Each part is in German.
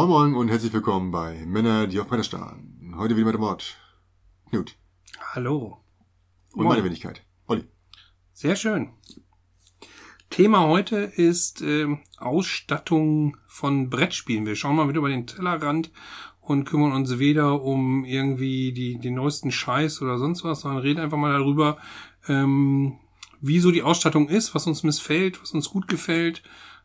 Moin Moin und herzlich willkommen bei Männer, die auf Bretter starren. Heute wieder mit dem Wort Knut Hallo. und Moin. meine Wenigkeit. Olli. Sehr schön. Thema heute ist ähm, Ausstattung von Brettspielen. Wir schauen mal wieder über den Tellerrand und kümmern uns weder um irgendwie die, die neuesten Scheiß oder sonst was, sondern reden einfach mal darüber, ähm, wie so die Ausstattung ist, was uns missfällt, was uns gut gefällt,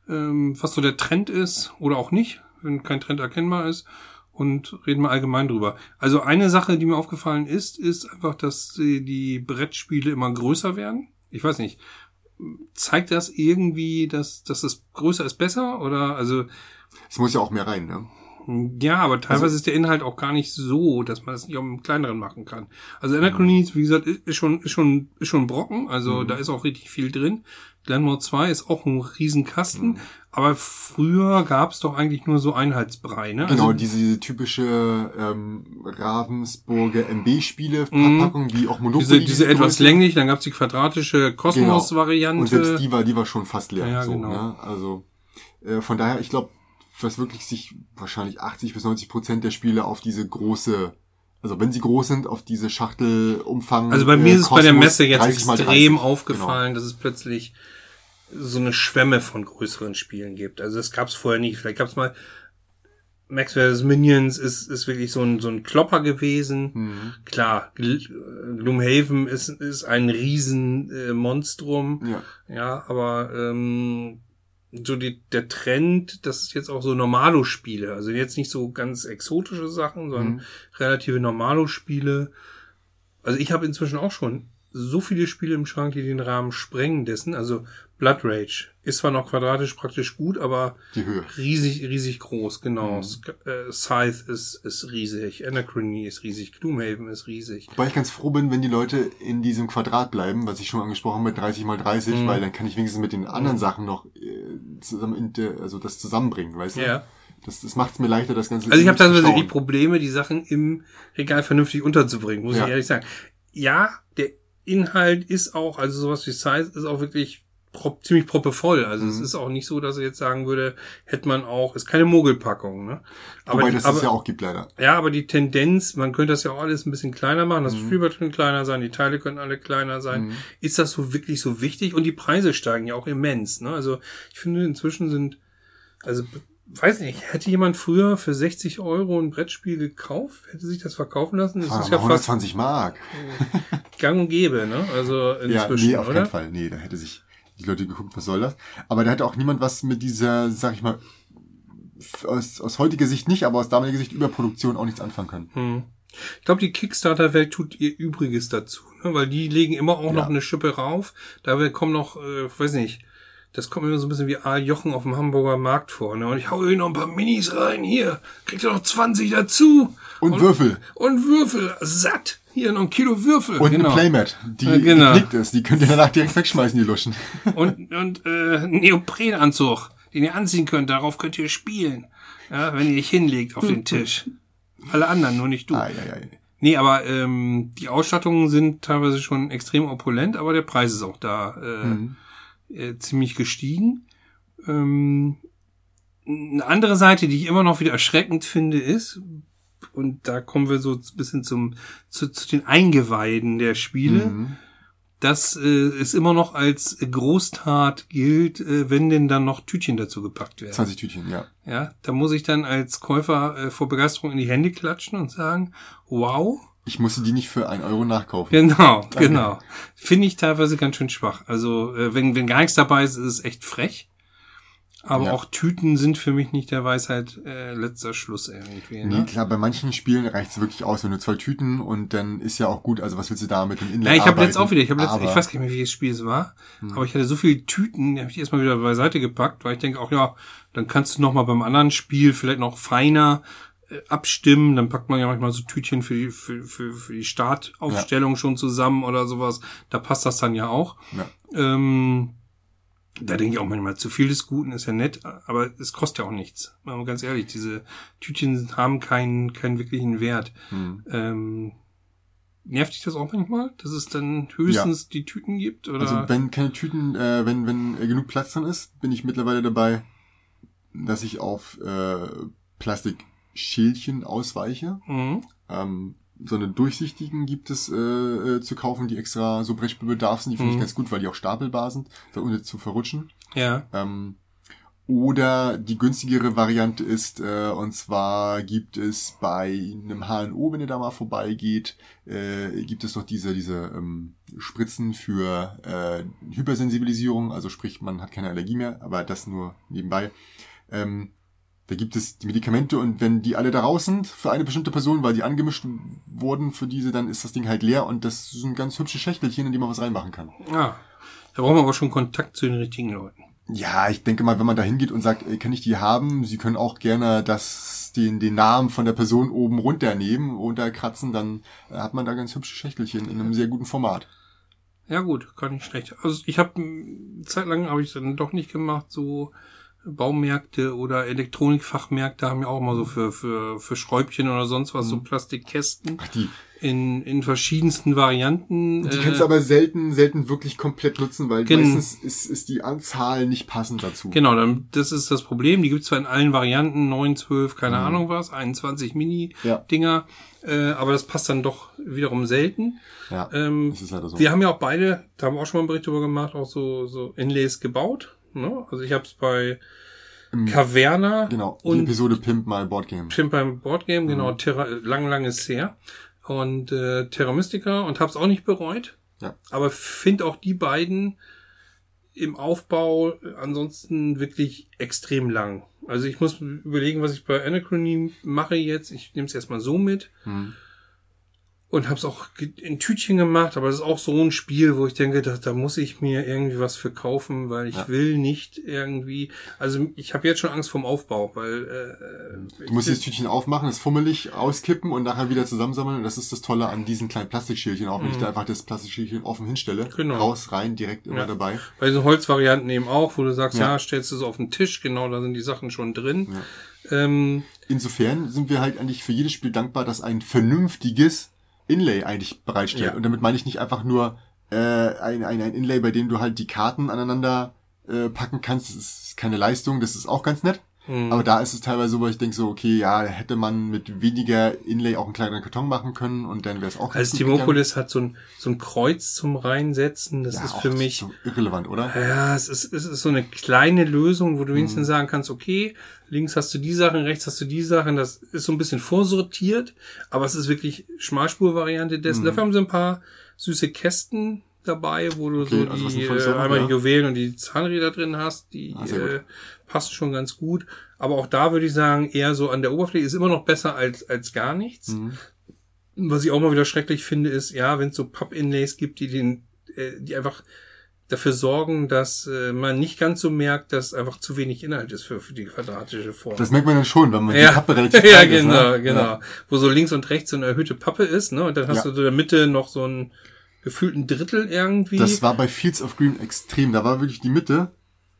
ähm, was so der Trend ist oder auch nicht, wenn kein Trend erkennbar ist. Und reden mal allgemein drüber. Also eine Sache, die mir aufgefallen ist, ist einfach, dass die, Brettspiele immer größer werden. Ich weiß nicht, zeigt das irgendwie, dass, dass es größer ist besser? Oder also Es muss ja auch mehr rein, ne? ja, aber teilweise Also- ist der Inhalt auch gar nicht so, dass man das nicht auf einem kleineren machen kann. Also Anachronies, wie gesagt, ist schon, ist schon, ist schon Brocken, also Mhm. da ist auch richtig viel drin. Glenmore 2 ist auch ein Riesenkasten, Mhm. aber früher gab es doch eigentlich nur so Einheitsbrei, ne? Genau, also, diese, diese typische ähm, Ravensburger MB-Spiele, Mhm. Verpackung, wie auch Monopoly. diese, diese etwas länglich, dann gab es die quadratische Kosmos-Variante. Und selbst die war, die war schon fast leer. Ja, so, genau. ne? Also äh, von daher, ich glaube, was wirklich sich wahrscheinlich 80 bis 90 Prozent der Spiele auf diese große, also wenn sie groß sind, auf diese Schachtelumfang. Also bei mir äh, ist es bei der Messe jetzt 30 mal extrem 30. Genau. aufgefallen, dass es plötzlich so eine Schwemme von größeren Spielen gibt. Also das gab es vorher nicht. Vielleicht gab es mal Max vs. Minions ist, ist wirklich so ein, so ein Klopper gewesen. Mhm. Klar, äh, Gloomhaven ist, ist ein riesen äh. Ja. Ja, aber ähm, so die, der Trend, das ist jetzt auch so Normalo-Spiele. Also jetzt nicht so ganz exotische Sachen, sondern Mhm. relative Normalo-Spiele. Also ich habe inzwischen auch schon so viele Spiele im Schrank, die den Rahmen sprengen dessen. Also Blood Rage ist zwar noch quadratisch praktisch gut, aber Die Höhe. riesig, riesig groß, genau. Mhm. Äh, Scythe ist, ist riesig, Anachrony ist riesig, Gloomhaven ist riesig. Wobei ich ganz froh bin, wenn die Leute in diesem Quadrat bleiben, was ich schon angesprochen habe mit 30 mal 30, Mhm. weil dann kann ich wenigstens mit den anderen Sachen noch äh, zusammen, inter- also das zusammenbringen, weißt du? Ja. Das, das macht es mir leichter, das Ganze Also ich habe teilweise die. Probleme, die Sachen im Regal vernünftig unterzubringen, muss Ja. ich ehrlich sagen. Ja, der Inhalt ist auch, also sowas wie Size ist auch wirklich prop, ziemlich proppevoll. Also es Mhm. ist auch nicht so, dass ich jetzt sagen würde, hätte man auch, ist keine Mogelpackung, ne? Aber, Wobei die, das aber es ja auch gibt leider. ja, aber die Tendenz, man könnte das ja auch alles ein bisschen kleiner machen. Das Mhm. Spielbrett könnte kleiner sein, die Teile können alle kleiner sein. Mhm. Ist das so wirklich so wichtig? Und die Preise steigen ja auch immens. Ne? Also ich finde inzwischen sind, also weiß nicht, hätte jemand früher für 60 Euro ein Brettspiel gekauft, hätte sich das verkaufen lassen? Das Ah, ist ja fast 120 Mark. gang und gäbe, ne? Also Ja, inzwischen, nee, auf oder? keinen Fall. Nee, da hätte sich die Leute geguckt, was soll das? Aber da hätte auch niemand was mit dieser, sag ich mal, aus, aus heutiger Sicht nicht, aber aus damaliger Sicht Überproduktion auch nichts anfangen können. Hm. Ich glaube, die Kickstarter-Welt tut ihr Übriges dazu, ne? weil die legen immer auch noch Ja. eine Schippe rauf. Da kommen noch, äh, weiß nicht, das kommt mir immer so ein bisschen wie Aal Jochen auf dem Hamburger Markt vor. Ne? Und ich hau hier noch ein paar Minis rein, hier, kriegt ihr noch 20 dazu. Und, Würfel. Und Würfel, satt. Hier noch ein Kilo Würfel. Und genau. eine Playmat, die Ja, genau. geknickt ist. Die könnt ihr danach direkt wegschmeißen, die Luschen. Und, und äh, Neoprenanzug, den ihr anziehen könnt, darauf könnt ihr spielen. Ja, wenn ihr euch hinlegt auf den Tisch. Alle anderen, nur nicht du. Ah, ja, ja. Nee, aber ähm, die Ausstattungen sind teilweise schon extrem opulent, aber der Preis ist auch da äh, Mhm. äh, ziemlich gestiegen. Ähm, eine andere Seite, die ich immer noch wieder erschreckend finde, ist, und da kommen wir so ein bisschen zum, zu, zu den Eingeweiden der Spiele, Mhm. dass äh, es immer noch als Großtat gilt, äh, wenn denn dann noch Tütchen dazu gepackt werden. 20 Tütchen, ja. Ja, da muss ich dann als Käufer äh, vor Begeisterung in die Hände klatschen und sagen, wow, Ich musste die nicht für einen Euro nachkaufen. Genau, genau. Finde ich teilweise ganz schön schwach. Also, äh, wenn, wenn gar nichts dabei ist, ist es echt frech. Aber Ja. auch Tüten sind für mich nicht der Weisheit äh, letzter Schluss irgendwie. Nee, Ne? klar, bei manchen Spielen reicht's wirklich aus, wenn du zwei Tüten und dann ist ja auch gut, also was willst du da mit dem Inlay Ja, ich habe jetzt auch wieder, ich habe letzt, ich weiß gar nicht mehr, welches Spiel es war, Hm. aber ich hatte so viele Tüten, die habe ich erstmal wieder beiseite gepackt, weil ich denke auch, ja, dann kannst du noch mal beim anderen Spiel vielleicht noch feiner äh, abstimmen, dann packt man ja manchmal so Tütchen für die, für, für, für die Startaufstellung schon zusammen oder sowas, da passt das dann ja auch. Ja. Ähm, da denke ich auch manchmal, zu viel des Guten ist ja nett, aber es kostet ja auch nichts. Mal ganz ehrlich, diese Tütchen haben keinen, keinen wirklichen Wert. Hm. Ähm, nervt dich das auch manchmal, dass es dann höchstens die Tüten gibt? Oder? Also wenn keine Tüten, äh, wenn, wenn äh, genug Platz drin ist, bin ich mittlerweile dabei, dass ich auf äh, Plastikschildchen ausweiche. Mhm. Ähm, so eine durchsichtigen gibt es äh, äh, zu kaufen, die extra so Brettspielbedarf sind. Die finde ich Mhm. ganz gut, weil die auch stapelbar sind, da ohne zu verrutschen. Ja. Ähm, oder die günstigere Variante ist, äh, und zwar gibt es bei einem HNO, wenn ihr da mal vorbeigeht, äh, gibt es noch diese, diese ähm, Spritzen für äh, Hypersensibilisierung, also sprich, man hat keine Allergie mehr, aber das nur nebenbei. Ähm, da gibt es die Medikamente und wenn die alle da raus sind für eine bestimmte Person, weil die angemischt wurden für diese, dann ist das Ding halt leer und das sind ganz hübsche Schächtelchen, in die man was reinmachen kann. Ah. Da brauchen wir aber schon Kontakt zu den richtigen Leuten. Ja, ich denke mal, wenn man da hingeht und sagt, ey, kann ich die haben? Sie können auch gerne das, den, den Namen von der Person oben runternehmen, runterkratzen, dann äh, hat man da ganz hübsche Schächtelchen in einem sehr guten Format. Ja gut, kann nicht schlecht. Also ich habe zeitlang habe ich dann doch nicht gemacht, so Baumärkte oder Elektronikfachmärkte haben ja auch mal so für für für Schräubchen oder sonst was so Plastikkästen Ach, die, in in verschiedensten Varianten. die äh, kannst du aber selten, selten wirklich komplett nutzen, weil Gen- meistens ist, ist die Anzahl nicht passend dazu. Genau, dann, das ist das Problem. Die gibt's zwar in allen Varianten, 9, 12, keine Ahnung was, 21 Ja. Mini-Dinger, äh, aber das passt dann doch wiederum selten. Ja, Ähm, das ist halt so. Wir haben ja auch beide, da haben wir auch schon mal einen Bericht drüber gemacht, auch so, so Inlays gebaut. Ne? Also ich habe es bei Im- Caverna Genau, die und Episode Pimp My Board Game. Pimp beim Boardgame, genau, Mhm. Terra, lang, lang ist her. Und äh, Terra Mystica und hab's auch nicht bereut. Ja. Aber finde auch die beiden im Aufbau ansonsten wirklich extrem lang. Also ich muss überlegen, was ich bei Anachrony mache jetzt. Ich nehme es erstmal so mit Hm. Und habe es auch in Tütchen gemacht, aber das ist auch so ein Spiel, wo ich denke, da, da muss ich mir irgendwie was für kaufen, weil ich Ja. will nicht irgendwie, also ich habe jetzt schon Angst vorm Aufbau, weil äh, Du musst das Tütchen aufmachen, es fummelig auskippen und nachher wieder zusammensammeln. Und das ist das Tolle an diesen kleinen Plastikschälchen auch, wenn ich da einfach das Plastikschälchen offen hinstelle. Mhm. Genau. Raus, rein, direkt immer Ja. dabei. bei diesen Holzvarianten eben auch, wo du sagst, ja, Ja. stellst du es auf den Tisch, genau, da sind die Sachen schon drin. Ähm, Insofern sind wir halt eigentlich für jedes Spiel dankbar, dass ein vernünftiges Inlay eigentlich bereitstellt. Ja. Und damit meine ich nicht einfach nur äh, ein, ein, ein Inlay, bei dem du halt die Karten aneinander äh, packen kannst. Das ist keine Leistung, das ist auch ganz nett. Mhm. Aber da ist es teilweise so, wo ich denke so, okay, ja, hätte man mit weniger Inlay auch einen kleineren Karton machen können und dann wäre es auch also. Timopolis hat so ein, so ein Kreuz zum Reinsetzen, das Ja, ist für mich, so irrelevant, oder? Ja, es ist, es ist so eine kleine Lösung, wo du Mhm. wenigstens sagen kannst, okay, links hast du die Sachen, rechts hast du die Sachen, das ist so ein bisschen vorsortiert, aber es ist wirklich Schmalspurvariante dessen. Mhm. Dafür haben sie ein paar süße Kästen dabei, wo du Okay, so also die, äh, einmal ja. die Juwelen und die Zahnräder drin hast, die Ah, äh, passen schon ganz gut. Aber auch da würde ich sagen, eher so an der Oberfläche ist immer noch besser als, als gar nichts. Mhm. Was ich auch mal wieder schrecklich finde, ist, ja, wenn es so Papp-Inlays gibt, die den, äh, die einfach dafür sorgen, dass äh, man nicht ganz so merkt, dass einfach zu wenig Inhalt ist für, für die quadratische Form. Das merkt man dann schon, wenn man ja, die Kappe relativ ja, ist, genau, ne? genau. Ja. Wo so links und rechts so eine erhöhte Pappe ist, ne? Und dann hast Ja. du in der Mitte noch so einen gefühlten Drittel irgendwie. Das war bei Fields of Green extrem. Da war wirklich die Mitte,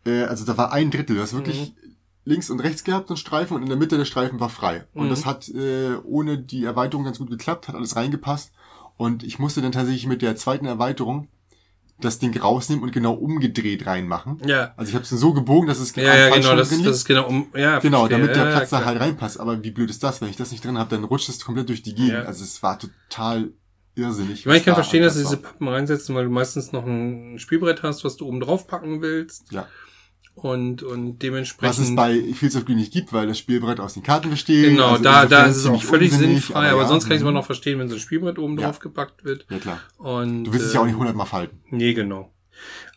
äh, also da war ein Drittel. Du hast wirklich Mhm. links und rechts gehabt, einen Streifen, und in der Mitte der Streifen war frei. Und Mhm. das hat äh, ohne die Erweiterung ganz gut geklappt, hat alles reingepasst. Und ich musste dann tatsächlich mit der zweiten Erweiterung das Ding rausnehmen und genau umgedreht reinmachen. ja. Also ich habe es so gebogen, dass es Ja, ja, genau, das, das ist genau um, ja, Genau, verstehe. damit der ja, Platz da klar. halt reinpasst. Aber wie blöd ist das, wenn ich das nicht drin habe, dann rutscht es komplett durch die Gegend. Ja. Also es war total irrsinnig. Ich meine, ich kann da verstehen, dass sie diese Pappen reinsetzen, weil du meistens noch ein Spielbrett hast, was du oben drauf packen willst. Ja. Und, und Was dementsprechend. es bei Fields of Green nicht gibt, weil das Spielbrett aus den Karten besteht. Genau, Also da, da ist es auch völlig sinnfrei, aber, ja, sonst kann ich es mhm. immer noch verstehen, wenn so ein Spielbrett oben Ja. drauf gepackt wird. Ja klar. Und, Du willst es äh, ja auch nicht hundertmal falten. Nee, genau.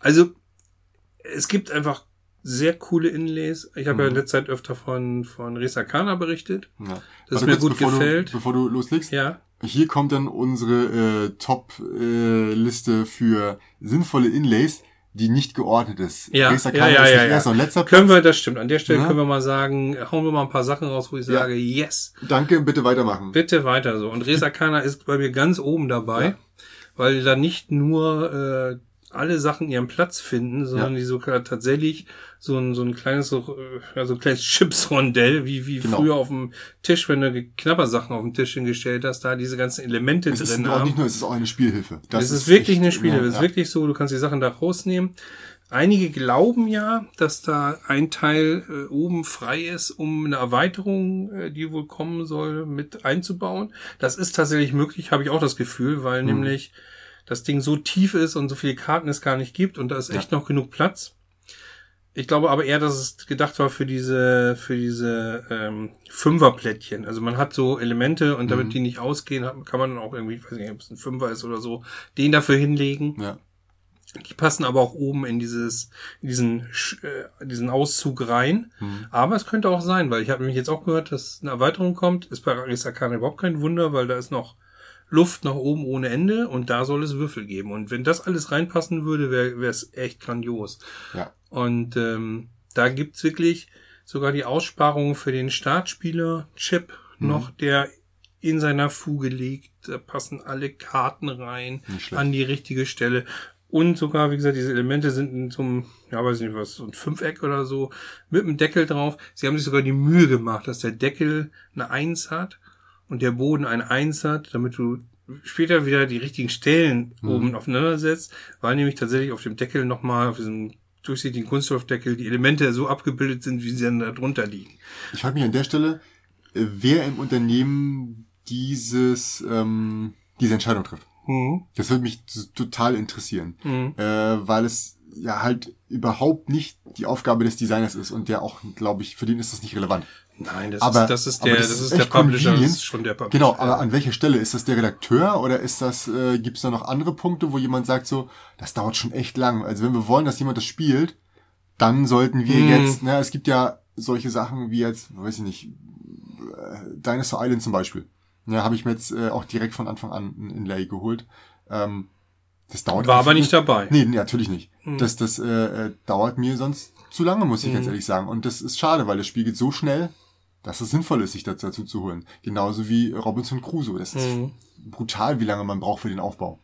Also, es gibt einfach sehr coole Inlays. Ich habe ja in Mhm. letzter Zeit öfter von, von Resakana berichtet. Ja. Das Warte mir gut bevor gefällt. Du, bevor du loslegst. Ja. Hier kommt dann unsere äh, Top-Liste für sinnvolle Inlays, die nicht geordnet ist. Ja, ja, Kana ja, ist ja, ja. und letzter Können Platz. wir, das stimmt. An der Stelle Ja. können wir mal sagen, hauen wir mal ein paar Sachen raus, wo ich Ja. sage, yes, Danke, bitte weitermachen. bitte weiter so. Und Resakana ist bei mir ganz oben dabei, Ja. weil da nicht nur äh, alle Sachen ihren Platz finden, sondern Ja. die sogar tatsächlich so ein, so ein kleines, so, äh, ja, so ein kleines Chipsrondell, wie, wie Genau. früher auf dem Tisch, wenn du Knabbersachen auf dem Tisch hingestellt hast, da diese ganzen Elemente Es ist drin auch nicht nicht nur, es ist auch eine Spielhilfe. Das, ist wirklich echt- eine Spiele. Ja, Das ist wirklich so, du kannst die Sachen da rausnehmen. Einige glauben ja, dass da ein Teil äh, oben frei ist, um eine Erweiterung, äh, die wohl kommen soll, mit einzubauen. Das ist tatsächlich möglich, habe ich auch das Gefühl, weil Mhm. nämlich das Ding so tief ist und so viele Karten es gar nicht gibt und da ist echt noch genug Platz. Ich glaube aber eher, dass es gedacht war für diese, für diese ähm, Fünferplättchen. Also man hat so Elemente und damit Mhm. die nicht ausgehen, kann man dann auch irgendwie, ich weiß nicht, ob es ein Fünfer ist oder so, den dafür hinlegen. Ja. Die passen aber auch oben in dieses, in diesen, äh, diesen Auszug rein. Mhm. Aber es könnte auch sein, weil ich habe nämlich jetzt auch gehört, dass eine Erweiterung kommt. Ist bei Aris Arcana überhaupt kein Wunder, weil da ist noch Luft nach oben ohne Ende und da soll es Würfel geben. Und wenn das alles reinpassen würde, wäre es echt grandios. Ja. Und ähm, da gibt's wirklich sogar die Aussparung für den Startspieler-Chip Mhm. noch, der in seiner Fuge liegt. Da passen alle Karten rein an die richtige Stelle. Und sogar, wie gesagt, diese Elemente sind in so einem, ja, weiß nicht was, so ein Fünfeck oder so, mit einem Deckel drauf. Sie haben sich sogar die Mühe gemacht, dass der Deckel eine Eins hat und der Boden eine Eins hat, damit du später wieder die richtigen Stellen Mhm. oben aufeinander setzt, weil nämlich tatsächlich auf dem Deckel nochmal, auf diesem durchsichtigen Kunststoffdeckel, die Elemente so abgebildet sind, wie sie dann da drunter liegen. Ich frage mich an der Stelle, äh, wer im Unternehmen dieses, ähm, diese Entscheidung trifft. Mhm. Das würde mich total interessieren, Mhm. äh, weil es ja halt überhaupt nicht die Aufgabe des Designers ist und der auch, glaube ich, für den ist das nicht relevant. Nein, das Aber- ist, das ist der, das das ist ist der Publisher, das ist schon der Publisher. Genau, aber an welcher Stelle? Ist das der Redakteur oder ist das, äh, gibt es da noch andere Punkte, wo jemand sagt so, das dauert schon echt lang. Also wenn wir wollen, dass jemand das spielt, dann sollten wir Hm. jetzt, ne, es gibt ja solche Sachen wie jetzt, weiß ich nicht, äh, Dinosaur Island zum Beispiel. Ja, habe ich mir jetzt äh, auch direkt von Anfang an ein Inlay geholt. Ähm, das dauert War aber nicht dabei. Nee, nee, natürlich nicht. Hm. Das, das äh, äh, dauert mir sonst zu lange, muss ich Hm. jetzt ehrlich sagen. Und das ist schade, weil das Spiel geht so schnell, dass es sinnvoll ist, sich dazu zu holen. Genauso wie Robinson Crusoe. Das ist Mhm. brutal, wie lange man braucht für den Aufbau.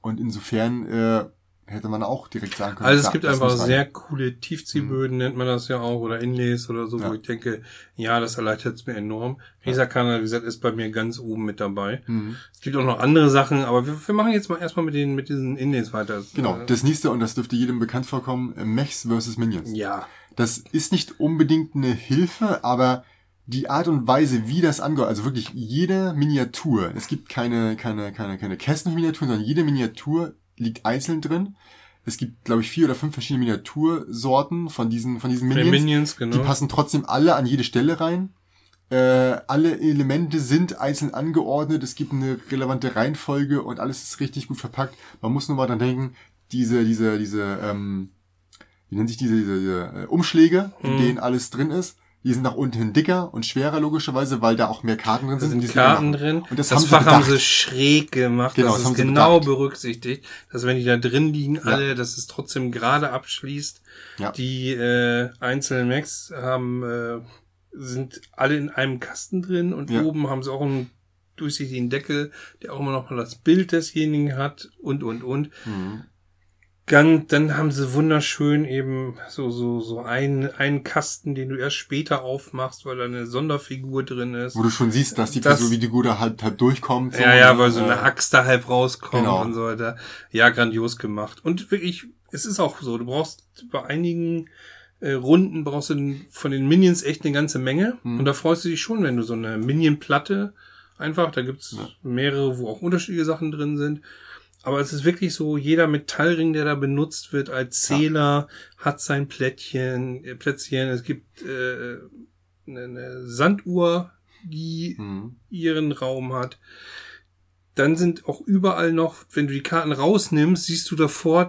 Und insofern äh, hätte man auch direkt sagen können. Also es klar, gibt einfach sehr coole Tiefziehböden, nennt man das ja auch, oder Inlays oder so, Ja. wo ich denke, ja, das erleichtert es mir enorm. Risakana, wie gesagt, ist bei mir ganz oben mit dabei. Mhm. Es gibt auch noch andere Sachen, aber wir, wir machen jetzt mal erstmal mit den mit diesen Inlays weiter. Genau, Äh, das nächste, und das dürfte jedem bekannt vorkommen, Mechs vs. Minions. ja. Das ist nicht unbedingt eine Hilfe, aber die Art und Weise, wie das angeht, also wirklich jede Miniatur, es gibt keine, keine, keine, keine Kästen für Miniaturen, sondern jede Miniatur liegt einzeln drin. Es gibt, glaube ich, vier oder fünf verschiedene Miniatursorten von diesen, von diesen Minions. Minions, genau. Die passen trotzdem alle an jede Stelle rein. Äh, alle Elemente sind einzeln angeordnet, es gibt eine relevante Reihenfolge und alles ist richtig gut verpackt. Man muss nur mal dran denken, diese, diese, diese, ähm, wie nennen sich diese, diese, diese äh, Umschläge, in Mhm. denen alles drin ist, die sind nach unten hin dicker und schwerer logischerweise, weil da auch mehr Karten drin Da sind. sind die Karten machen. drin. Und das, das haben sie Fach haben bedacht. sie schräg gemacht. Genau, das das ist haben sie genau bedacht. berücksichtigt, dass wenn die da drin liegen, alle, dass es trotzdem gerade abschließt. Ja. Die äh, einzelnen Macs haben äh, sind alle in einem Kasten drin und Ja. oben haben sie auch einen durchsichtigen Deckel, der auch immer noch mal das Bild desjenigen hat und und und. Mhm. Dann, dann haben sie wunderschön eben so, so, so einen, einen Kasten, den du erst später aufmachst, weil da eine Sonderfigur drin ist. Wo du schon siehst, dass die Das- Figur wie die Gute halb, halb durchkommt. so, Ja, ja, weil so Äh, eine Axt da halb rauskommt genau. und so weiter. Ja, grandios gemacht. Und wirklich, es ist auch so, du brauchst bei einigen äh, Runden brauchst du von den Minions echt eine ganze Menge. Mhm. Und da freust du dich schon, wenn du so eine Minion-Platte einfach, da gibt's Ja. mehrere, wo auch unterschiedliche Sachen drin sind. Aber es ist wirklich so, jeder Metallring, der da benutzt wird als Zähler, hat sein Plättchen, äh, Plätzchen. Es gibt äh, eine, eine Sanduhr, die Mhm. ihren Raum hat. Dann sind auch überall noch, wenn du die Karten rausnimmst, siehst du davor,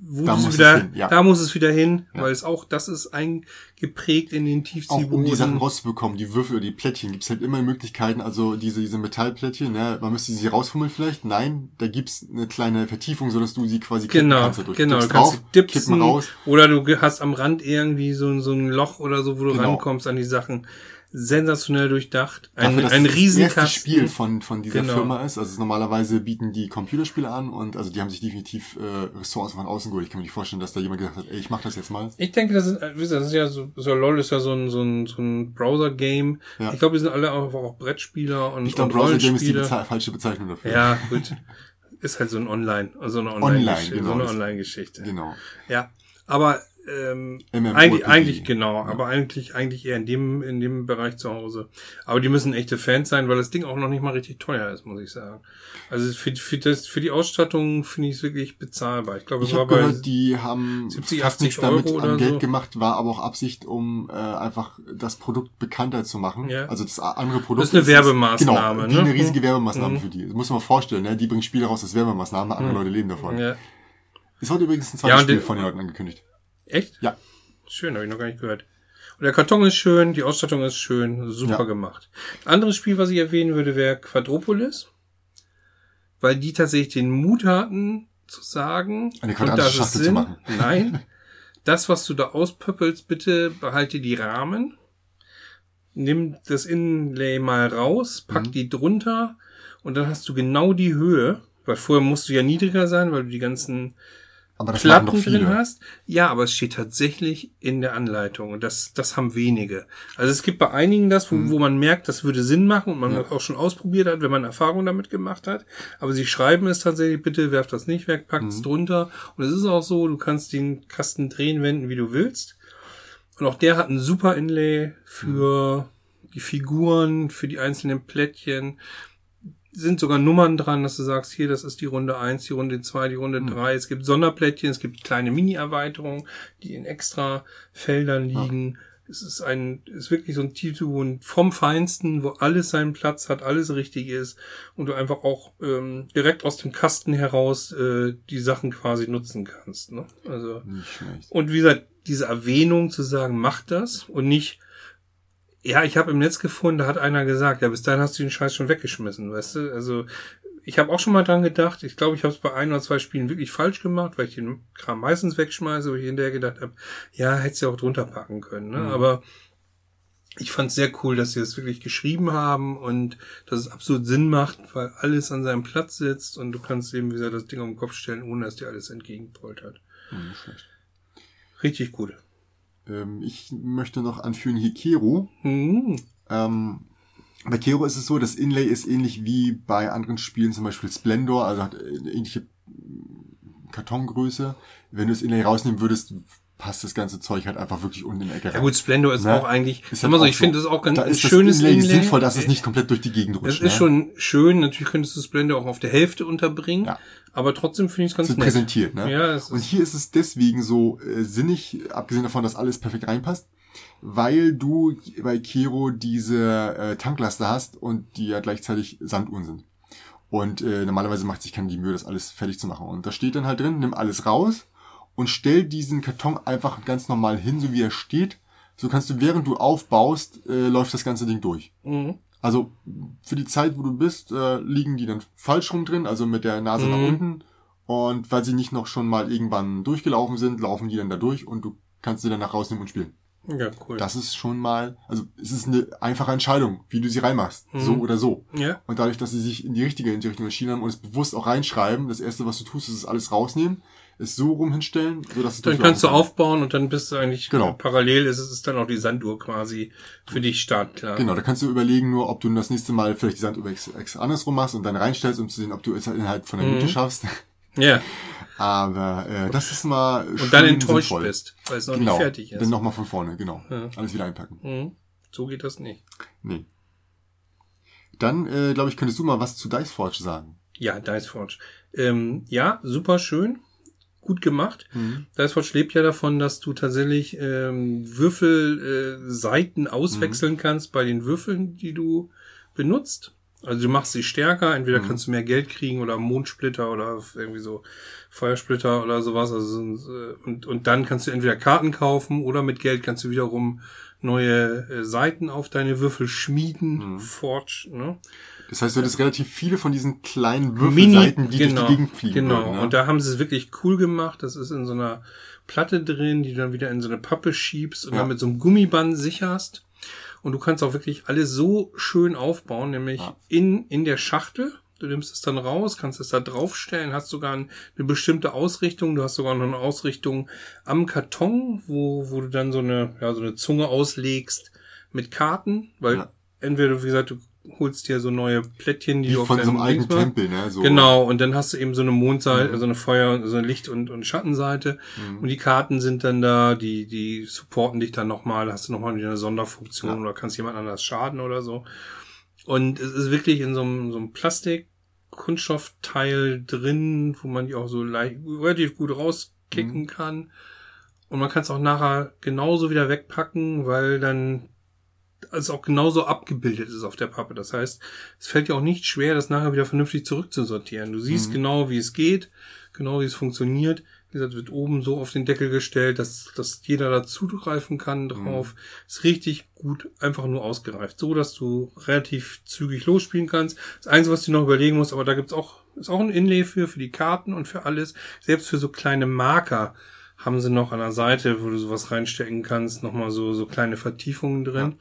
wo Da muss es wieder, hin, ja. da muss es wieder hin, Ja. weil es auch, das ist eingeprägt in den Auch Tiefziehboden. um die Sachen rauszubekommen, die Würfel oder die Plättchen, gibt's halt immer Möglichkeiten, also diese, diese Metallplättchen, ne, man müsste sie rausfummeln vielleicht, nein, da gibt's eine kleine Vertiefung, so dass du sie quasi kippen Genau, kannst dadurch. genau, du kannst drauf, sie dipsen, raus. oder du hast am Rand irgendwie so, so ein Loch oder so, wo du Genau. rankommst an die Sachen. Sensationell durchdacht. Ein, Dafür, ein das Riesenkasten. Spiel von, von dieser Genau. Firma ist. Also normalerweise bieten die Computerspiele an und also die haben sich definitiv äh, Ressourcen von außen geholt. Ich kann mir nicht vorstellen, dass da jemand gesagt hat, ey, ich mach das jetzt mal. Ich denke, das ist, äh, wie gesagt, das ist ja so, so LOL ist ja so ein, so ein, so ein Browser-Game. Ja. Ich glaube, wir sind alle einfach auch Brettspieler und, Ich glaube, und Browser Game ist die beze falsche Bezeichnung dafür. Ja, gut. ist halt so ein Online, so eine Online, Online-Geschichte. genau, so eine das- Online-Geschichte. Genau. Ja, aber ähm, eigentlich, eigentlich genau, aber eigentlich eigentlich eher in dem in dem Bereich zu Hause. Aber die müssen echte Fans sein, weil das Ding auch noch nicht mal richtig teuer ist, muss ich sagen. Also für, für das für die Ausstattung finde ich es wirklich bezahlbar. Ich glaube, es war habe bei gehört, die haben 70, fast 80 nichts damit Euro an Geld so. gemacht, war aber auch Absicht, um äh, einfach das Produkt bekannter zu machen. Ja. Also das andere Produkt. Das ist eine Werbemaßnahme, Genau, ne? eine riesige Werbemaßnahme Mhm. für die. Das muss man mal vorstellen, ne? Die bringen Spiele raus als Werbemaßnahme, andere Leute leben davon. ja. Es wurde übrigens ein Ja, zweites und Spiel von den Leuten angekündigt. Echt? Ja. Schön, habe ich noch gar nicht gehört. Und der Karton ist schön, die Ausstattung ist schön, super Ja. gemacht. Ein anderes Spiel, was ich erwähnen würde, wäre Quadropolis. Weil die tatsächlich den Mut hatten zu sagen, Eine quadratische Schachtel zu Sinn, machen. nein, das, was du da auspöppelst, bitte behalte die Rahmen, nimm das Inlay mal raus, pack Mhm. die drunter und dann hast du genau die Höhe, weil vorher musst du ja niedriger sein, weil du die ganzen Aber das Platten drin hast. Ja, aber es steht tatsächlich in der Anleitung und das, das haben wenige. Also es gibt bei einigen das, wo, wo man merkt, das würde Sinn machen und man Mhm. Ja. das auch schon ausprobiert hat, wenn man Erfahrung damit gemacht hat. Aber sie schreiben es tatsächlich, bitte werft das nicht weg, packt Mhm. es drunter. Und es ist auch so, du kannst den Kasten drehen, wenden, wie du willst. Und auch der hat ein super Inlay für die Figuren, für die einzelnen Plättchen. Sind sogar Nummern dran, dass du sagst, hier, das ist die Runde eins, die Runde zwei, die Runde drei. Es gibt Sonderplättchen, es gibt kleine Mini-Erweiterungen, die in extra Feldern liegen. Es ist ein, ist wirklich so ein Titel und vom Feinsten, wo alles seinen Platz hat, alles richtig ist und du einfach auch ähm, direkt aus dem Kasten heraus äh, die Sachen quasi nutzen kannst. Ne? Also und wie gesagt, diese Erwähnung zu sagen, mach das und nicht, ja, ich habe im Netz gefunden, da hat einer gesagt, ja, bis dahin hast du den Scheiß schon weggeschmissen, weißt du? Also ich habe auch schon mal dran gedacht, ich glaube, ich habe es bei ein oder zwei Spielen wirklich falsch gemacht, weil ich den Kram meistens wegschmeiße, wo ich hinterher gedacht habe, ja, hättest du auch drunter packen können, ne? Mhm. Aber ich fand es sehr cool, dass sie das wirklich geschrieben haben und dass es absolut Sinn macht, weil alles an seinem Platz sitzt und du kannst eben, wie gesagt, das Ding auf den Kopf stellen, ohne dass dir alles entgegenpoltert. Hm, schlecht. Richtig gut. Ähm, ich möchte noch anführen hier Kero. Mhm. Ähm, bei Kero ist es so, das Inlay ist ähnlich wie bei anderen Spielen, zum Beispiel Splendor, also hat ähnliche mm, Kartongröße. Wenn du das Inlay rausnehmen würdest, passt das ganze Zeug halt einfach wirklich unten in die Ecke Ja rein. gut, Splendor ist Ne? auch eigentlich, Ist halt so, ich finde das auch ganz da ein ist schönes das Inlay, Inlay. sinnvoll, dass es nicht komplett durch die Gegend Es rutscht. ist ne? schon schön, natürlich könntest du Splendor auch auf der Hälfte unterbringen, Ja. aber trotzdem finde ich es ganz so nett. präsentiert. Ne? Ja, es Und ist, hier ist es deswegen so äh, sinnig, abgesehen davon, dass alles perfekt reinpasst, weil du bei Kero diese äh, Tanklaster hast und die ja gleichzeitig Sanduhren sind. Und äh, normalerweise macht sich keiner die Mühe, das alles fertig zu machen. Und da steht dann halt drin, nimm alles raus und stell diesen Karton einfach ganz normal hin, so wie er steht. So kannst du, während du aufbaust, äh, läuft das ganze Ding durch. mhm. Also für die Zeit, wo du bist, äh, liegen die dann falsch rum drin, also mit der Nase Mhm. nach unten. Und weil sie nicht noch schon mal irgendwann durchgelaufen sind, laufen die dann da durch und du kannst sie dann nach rausnehmen und spielen. ja, cool. Das ist schon mal, also es ist eine einfache Entscheidung, wie du sie reinmachst. Mhm. So oder so. ja, Und dadurch, dass sie sich in die richtige, in die Richtung entschieden haben und es bewusst auch reinschreiben, das erste, was du tust, ist es alles rausnehmen, es so rum hinstellen, so dass es dann kannst du aufbauen und dann bist du eigentlich Genau. parallel, ist es ist dann auch die Sanduhr quasi für dich startklar. Genau, da kannst du überlegen nur, ob du das nächste Mal vielleicht die Sanduhr ex, ex andersrum machst und dann reinstellst, um zu sehen, ob du es halt innerhalb von der Mhm. Minute schaffst. Ja, Aber äh, das ist mal und dann enttäuscht bist, weil es noch genau. nicht fertig ist. Dann nochmal von vorne, genau. Ja. Alles wieder einpacken. Mhm. So geht das nicht. Nee. Dann, äh, glaube ich, könntest du mal was zu Dice Forge sagen. Ja, Dice Forge. Ähm, ja, super schön. Gut gemacht. Mhm. Dice lebt ja davon, dass du tatsächlich ähm, Würfelseiten äh, auswechseln Mhm. kannst bei den Würfeln, die du benutzt. Also du machst sie stärker, entweder Mhm. kannst du mehr Geld kriegen oder Mondsplitter oder irgendwie so Feuersplitter oder sowas. Also, und, und dann kannst du entweder Karten kaufen oder mit Geld kannst du wiederum neue äh, Seiten auf deine Würfel schmieden. Mhm. Forge, ne? Das heißt, du hattest relativ viele von diesen kleinen Würfelseiten, die genau, durch die Gegend fliegen. Genau, würden, ne? und da haben sie es wirklich cool gemacht. Das ist in so einer Platte drin, die du dann wieder in so eine Pappe schiebst und Ja. dann mit so einem Gummiband sicherst. Und du kannst auch wirklich alles so schön aufbauen, nämlich Ja. in, in der Schachtel. Du nimmst es dann raus, kannst es da draufstellen, hast sogar ein- eine bestimmte Ausrichtung. Du hast sogar noch eine Ausrichtung am Karton, wo, wo du dann so eine, ja, so eine Zunge auslegst mit Karten, weil Ja. entweder, wie gesagt, du holst dir so neue Plättchen, die Wie du auf von so einem machst. Tempel, ne? So. Genau, und dann hast du eben so eine Mondseite, Mhm. so eine Feuer, so eine Licht- und, und Schattenseite. Mhm. Und die Karten sind dann da, die, die supporten dich dann nochmal, hast du nochmal wieder eine Sonderfunktion Ja. oder kannst jemand anders schaden oder so. Und es ist wirklich in so einem, so einem Plastik, Kunststoffteil drin, wo man die auch so leicht, relativ gut rauskicken Mhm. kann. Und man kann es auch nachher genauso wieder wegpacken, weil dann es auch genauso abgebildet ist auf der Pappe. Das heißt, es fällt dir auch nicht schwer, das nachher wieder vernünftig zurückzusortieren. Du siehst Mhm. genau, wie es geht, genau wie es funktioniert. Wie gesagt, wird oben so auf den Deckel gestellt, dass, dass jeder da zugreifen kann drauf. Ist richtig gut, einfach nur ausgereift. So, dass du relativ zügig losspielen kannst. Das Einzige, was du noch überlegen musst, aber da gibt's auch, ist auch ein Inlay für, für die Karten und für alles. Selbst für so kleine Marker haben sie noch an der Seite, wo du sowas reinstecken kannst, nochmal so, so kleine Vertiefungen drin.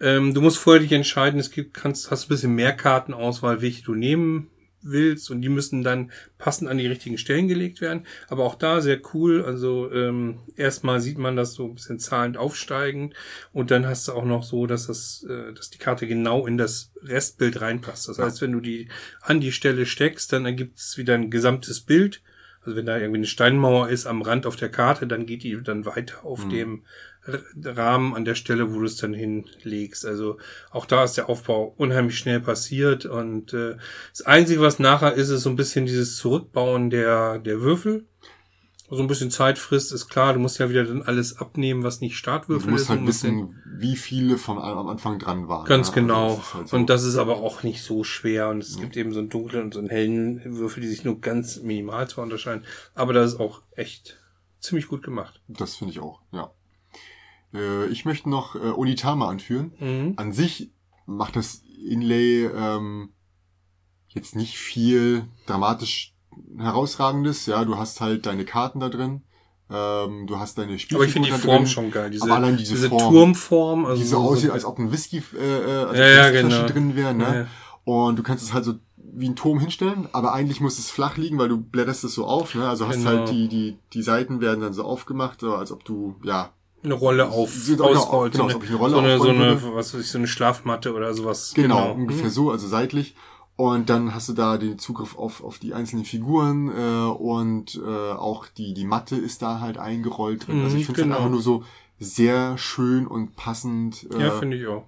Ähm, du musst vorher dich entscheiden, es gibt, kannst, hast ein bisschen mehr Kartenauswahl, welche du nehmen willst und die müssen dann passend an die richtigen Stellen gelegt werden. Aber auch da sehr cool. Also ähm, erstmal sieht man das so ein bisschen zahlend aufsteigend und dann hast du auch noch so, dass das, äh, dass die Karte genau in das Restbild reinpasst. Das heißt, wenn du die an die Stelle steckst, dann ergibt es wieder ein gesamtes Bild. Also wenn da irgendwie eine Steinmauer ist am Rand auf der Karte, dann geht die dann weiter auf Mhm. dem Rahmen an der Stelle, wo du es dann hinlegst. Also auch da ist der Aufbau unheimlich schnell passiert und äh, das Einzige, was nachher ist, ist so ein bisschen dieses Zurückbauen der der Würfel. So ein bisschen Zeit frisst, ist klar. Du musst ja wieder dann alles abnehmen, was nicht Du Startwürfel musst ist. halt und musst den- wissen, wie viele von am Anfang dran waren. Ganz ne? genau. Also das ist halt so. Und das ist aber auch nicht so schwer. Und es Ja. gibt eben so einen dunklen und so einen hellen Würfel, die sich nur ganz minimal zwar unterscheiden. Aber das ist auch echt ziemlich gut gemacht. Das finde ich auch, ja. Äh, ich möchte noch äh, Onitama anführen. Mhm. An sich macht das Inlay ähm, jetzt nicht viel dramatisch herausragendes. Ja, du hast halt deine Karten da drin. Ähm, du hast deine Aber Spielfiguren ich finde die Form drin, schon geil. Diese, Aber allein diese diese Form, Turmform. Also die so aussieht, als ob ein Whisky, äh, äh, als ob Ja, ja, Whiskyflasche genau. drin wäre. Ne? Ja. Und du kannst es halt so wie ein Turm hinstellen, aber eigentlich muss es flach liegen, weil du blätterst es so auf. Ne? Also hast Genau. halt die, die, die Seiten werden dann so aufgemacht, so als ob du, ja, eine Rolle auf, Sieht auch- ausrollt. genau, so als eine, ob ich eine Rolle so eine, so eine, was weiß ich, so eine Schlafmatte oder sowas. Genau, ungefähr Mhm. so, also seitlich. Und dann hast du da den Zugriff auf, auf die einzelnen Figuren äh, und äh, auch die, die Matte ist da halt eingerollt drin. also Mhm, ich finde es genau. einfach nur so sehr schön und passend äh, Ja, finde ich auch.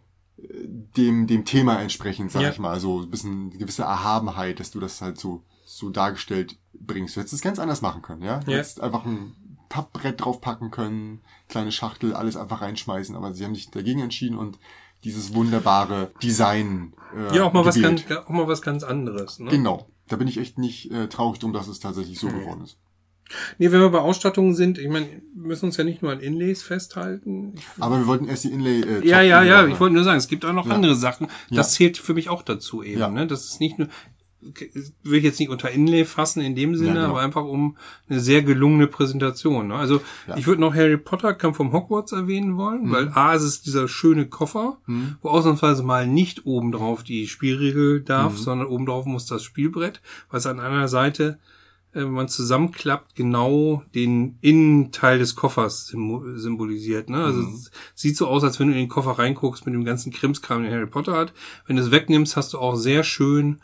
dem, dem Thema entsprechend, sag Ja. ich mal. Also ein bisschen eine gewisse Erhabenheit, dass du das halt so, so dargestellt bringst. Du hättest es ganz anders machen können, ja? Du Ja. hättest einfach ein Pappbrett draufpacken können, kleine Schachtel, alles einfach reinschmeißen, aber sie haben sich dagegen entschieden und dieses wunderbare Design. Äh, Ja, auch mal was ganz, auch mal was ganz anderes. Ne? Genau. Da bin ich echt nicht äh, traurig drum, dass es tatsächlich so Mhm. geworden ist. Nee, wenn wir bei Ausstattungen sind, ich meine, wir müssen uns ja nicht nur an Inlays festhalten. Aber wir wollten erst die Inlay. Äh, ja, ja, ja, ich wollte nur sagen, es gibt auch noch Ja. andere Sachen. Das Ja. zählt für mich auch dazu eben. Ja. Ne? Das ist nicht nur, will ich jetzt nicht unter Inlay fassen in dem Sinne, Ja, genau. aber einfach um eine sehr gelungene Präsentation. Ne? Also Ja. ich würde noch Harry Potter Kampf vom Hogwarts erwähnen wollen, Mhm. weil A, es ist dieser schöne Koffer, Hm. wo ausnahmsweise mal nicht obendrauf die Spielregel darf, Mhm. sondern obendrauf muss das Spielbrett, was an einer Seite, äh, wenn man zusammenklappt, genau den Innenteil des Koffers symbol- symbolisiert. Ne? Also Mhm. es sieht so aus, als wenn du in den Koffer reinguckst mit dem ganzen Krimskram, den Harry Potter hat. Wenn du es wegnimmst, hast du auch sehr schön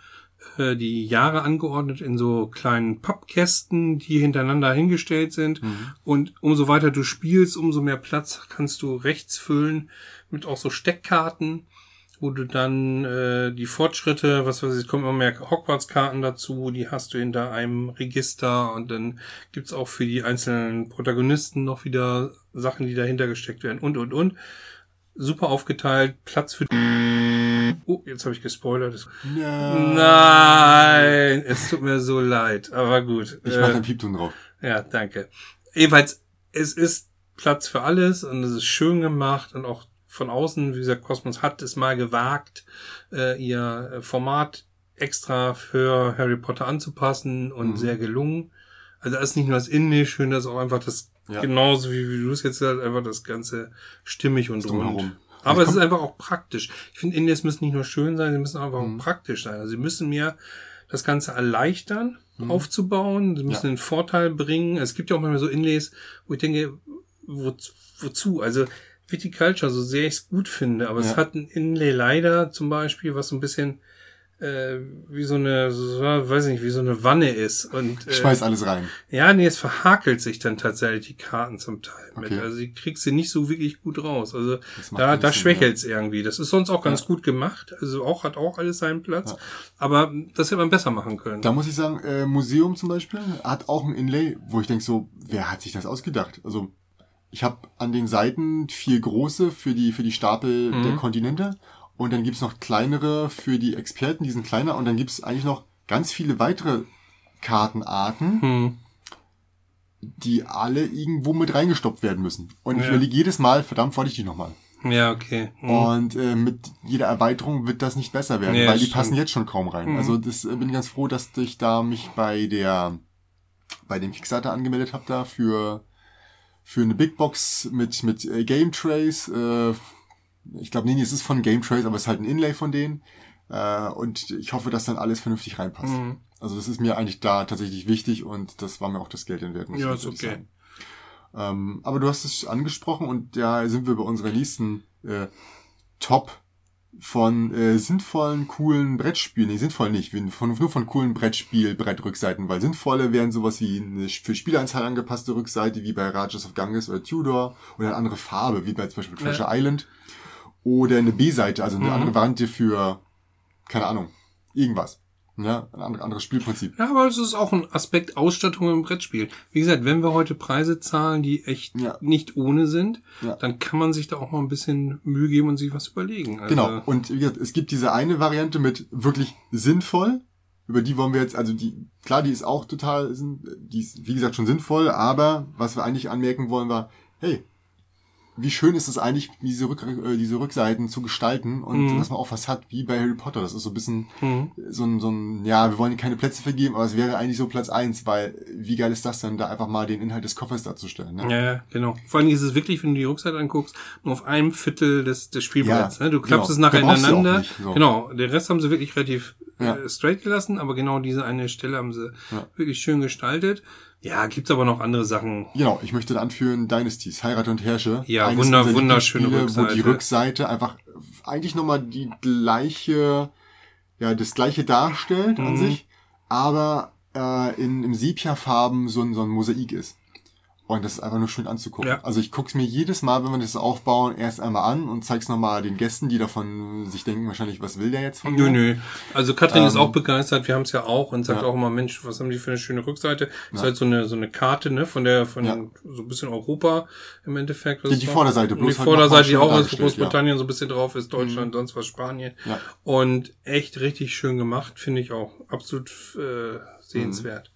äh, die Jahre angeordnet in so kleinen Pappkästen, die hintereinander hingestellt sind. Mhm. Und umso weiter du spielst, umso mehr Platz kannst du rechts füllen mit auch so Steckkarten, wo du dann äh, die Fortschritte, was weiß ich, es kommen immer mehr Hogwarts-Karten dazu, die hast du in da einem Register und dann gibt's auch für die einzelnen Protagonisten noch wieder Sachen, die dahinter gesteckt werden und und und. Super aufgeteilt, Platz für. Oh, jetzt habe ich gespoilert. Ja. Nein, es tut mir so leid, aber gut. Ich Äh, mach einen Piepton drauf. ja, danke. Jedenfalls, es ist Platz für alles und es ist schön gemacht und auch von außen, wie gesagt, Cosmos hat es mal gewagt, äh, ihr äh, Format extra für Harry Potter anzupassen und Mhm. sehr gelungen. Also da ist nicht nur das Inlay schön, das ist auch einfach das, Ja. genauso wie, wie du es jetzt sagst, einfach das Ganze stimmig und rund. Drumherum. Aber Das es ist einfach auch praktisch. Ich finde, Inlays müssen nicht nur schön sein, sie müssen einfach Mhm. auch praktisch sein. Also sie müssen mir das Ganze erleichtern, Mhm. aufzubauen. Sie müssen Ja. einen Vorteil bringen. Es gibt ja auch manchmal so Inlays, wo ich denke, wo, wozu? Also Viticulture, so sehr ich es gut finde, aber Ja. es hat ein Inlay leider zum Beispiel, was so ein bisschen äh, wie so eine, so, weiß nicht, wie so eine Wanne ist. Und Ich äh, schmeiß alles rein. ja, nee, es verhakelt sich dann tatsächlich die Karten zum Teil mit. Okay. Also die kriegst du nicht so wirklich gut raus. Also da, da Sinn, schwächelt's irgendwie. Das ist sonst auch ganz Ja. gut gemacht. Also auch hat auch alles seinen Platz. Ja. Aber das hätte man besser machen können. Da muss ich sagen, äh, Museum zum Beispiel hat auch ein Inlay, wo ich denke so, wer hat sich das ausgedacht? Also ich habe an den Seiten vier große für die für die Stapel Mhm. der Kontinente und dann gibt's noch kleinere für die Experten, die sind kleiner und dann gibt's eigentlich noch ganz viele weitere Kartenarten, Hm. die alle irgendwo mit reingestopft werden müssen. Und ich Ja. überlege jedes Mal, verdammt, wollte ich die nochmal. Ja, okay. Hm. Und äh, mit jeder Erweiterung wird das nicht besser werden, Ja, weil die stimmt. passen jetzt schon kaum rein. Mhm. Also das äh, bin ganz froh, dass ich da mich bei der bei dem Kickstarter angemeldet habe da für für eine Big Box mit mit äh, Game Trays. Äh, ich glaube, nee, nee, es ist von Game Trays, aber es ist halt ein Inlay von denen. Äh, und ich hoffe, dass dann alles vernünftig reinpasst. Mhm. Also das ist mir eigentlich da tatsächlich wichtig und das war mir auch das Geld in Wert. muss Ja, ist okay. Ähm, aber du hast es angesprochen und da sind wir bei unserer nächsten äh, Top von äh, sinnvollen, coolen Brettspielen. Nee, sinnvoll nicht, von, nur von coolen Brettspiel, Brettrückseiten, weil sinnvolle wären sowas wie eine für Spielanzahl angepasste Rückseite, wie bei Rajas of Ganges oder Tudor, oder eine andere Farbe, wie bei zum Beispiel Treasure Island. Oder eine B-Seite, also eine Mhm. andere Variante für, keine Ahnung, irgendwas. Ja, ein andere, anderes Spielprinzip. Ja, aber es ist auch ein Aspekt Ausstattung im Brettspiel. Wie gesagt, wenn wir heute Preise zahlen, die echt Ja. nicht ohne sind, Ja. dann kann man sich da auch mal ein bisschen Mühe geben und sich was überlegen. Also, Genau. Und wie gesagt, es gibt diese eine Variante mit wirklich sinnvoll. Über die wollen wir jetzt, also die, klar, die ist auch total, die ist, wie gesagt, schon sinnvoll, aber was wir eigentlich anmerken wollen war, hey, wie schön ist es eigentlich, diese, Rück, äh, diese Rückseiten zu gestalten und Mhm. dass man auch was hat, wie bei Harry Potter. Das ist so ein bisschen Mhm. so ein, so ein, ja, wir wollen keine Plätze vergeben, aber es wäre eigentlich so Platz eins, weil wie geil ist das denn, da einfach mal den Inhalt des Koffers darzustellen. Ne? Ja, ja, genau. Vor allem ist es wirklich, wenn du die Rückseite anguckst, nur auf einem Viertel des, des Spielbretts. Ja, ne? Du klappst genau. es nacheinander. nicht, so. Genau. Den Rest haben sie wirklich relativ Ja. äh, straight gelassen, aber genau diese eine Stelle haben sie Ja. wirklich schön gestaltet. Ja, gibt's aber noch andere Sachen. Genau, ich möchte da anführen Dynasties, Heirat und Herrsche. Ja, wunder- wunderschöne Lieblingsspiele, Wo die Rückseite. Rückseite einfach eigentlich nochmal die gleiche, ja, das gleiche darstellt an Mhm. sich, aber äh, in, im Sepia-Farben so ein, so ein Mosaik ist. Und das ist einfach nur schön anzugucken. Ja. Also ich guck's mir jedes Mal, wenn wir das aufbauen, erst einmal an und zeig's nochmal den Gästen, die davon sich denken, wahrscheinlich, was will der jetzt von Nö, mir? nö. Also Katrin ist Ähm, auch begeistert, wir haben es ja auch und sagt ja. auch immer, Mensch, was haben die für eine schöne Rückseite? Ist Ja. halt so eine so eine Karte, ne, von der von Ja. so ein bisschen Europa im Endeffekt. die war. Vorderseite, bloß die halt Vorderseite, die auch ist, dargestellt, Großbritannien so ein bisschen drauf ist, Deutschland, sonst was Spanien. Ja. Und echt richtig schön gemacht, finde ich auch absolut äh, sehenswert.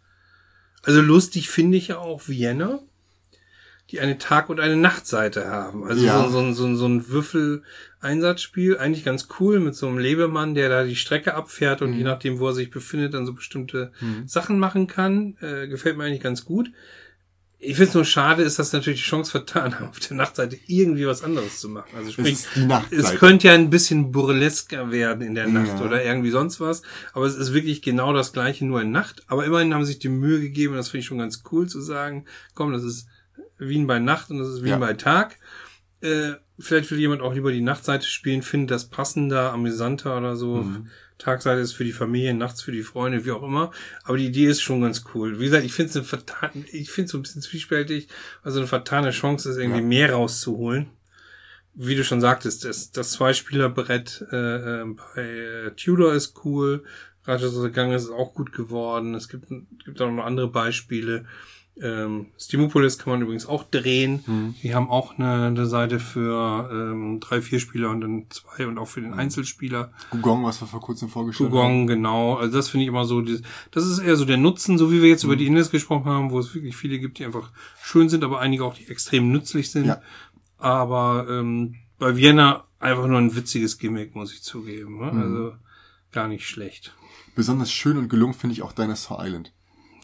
Also lustig finde ich ja auch Vienna, die eine Tag- und eine Nachtseite haben. Also Ja. so, so, ein- so, so ein Würfel-Einsatzspiel, eigentlich ganz cool mit so einem Lebemann, der da die Strecke abfährt und je nachdem, wo er sich befindet, dann so bestimmte Sachen machen kann. Äh, gefällt mir eigentlich ganz gut. Ich finde es nur schade, ist, dass natürlich die Chance vertan haben, auf der Nachtseite irgendwie was anderes zu machen. Also Es sprich, Nachtseite. es könnte ja ein bisschen burlesker werden in der Nacht Ja. oder irgendwie sonst was. Aber es ist wirklich genau das gleiche, nur in Nacht. Aber immerhin haben sie sich die Mühe gegeben, und das finde ich schon ganz cool zu sagen, komm, das ist Wien bei Nacht und das ist Wien Ja. bei Tag. Äh, vielleicht will jemand auch lieber die Nachtseite spielen, findet das passender, amüsanter oder so. Mhm. Tagseite ist für die Familie, nachts für die Freunde, wie auch immer. Aber die Idee ist schon ganz cool. Wie gesagt, ich finde es ich finde es so ein bisschen zwiespältig, also eine vertane Chance ist irgendwie Ja. mehr rauszuholen. Wie du schon sagtest, das, das Zweispielerbrett äh, äh, bei äh, Tudor ist cool. Rajas Ganges ist auch gut geworden. Es gibt, gibt auch noch andere Beispiele. Ähm, Steamopolis kann man übrigens auch drehen. Mhm. Die haben auch eine, eine Seite für ähm, drei, vier Spieler und dann zwei und auch für den Einzelspieler. Gugong, was wir vor kurzem vorgestellt haben. Gugong, genau. Also das finde ich immer so, das das ist eher so der Nutzen, so wie wir jetzt über die Indes gesprochen haben, wo es wirklich viele gibt, die einfach schön sind, aber einige auch, die extrem nützlich sind. Ja. Aber ähm, bei Vienna einfach nur ein witziges Gimmick, muss ich zugeben. Ne? Also gar nicht schlecht. Besonders schön und gelungen finde ich auch Dinosaur Island.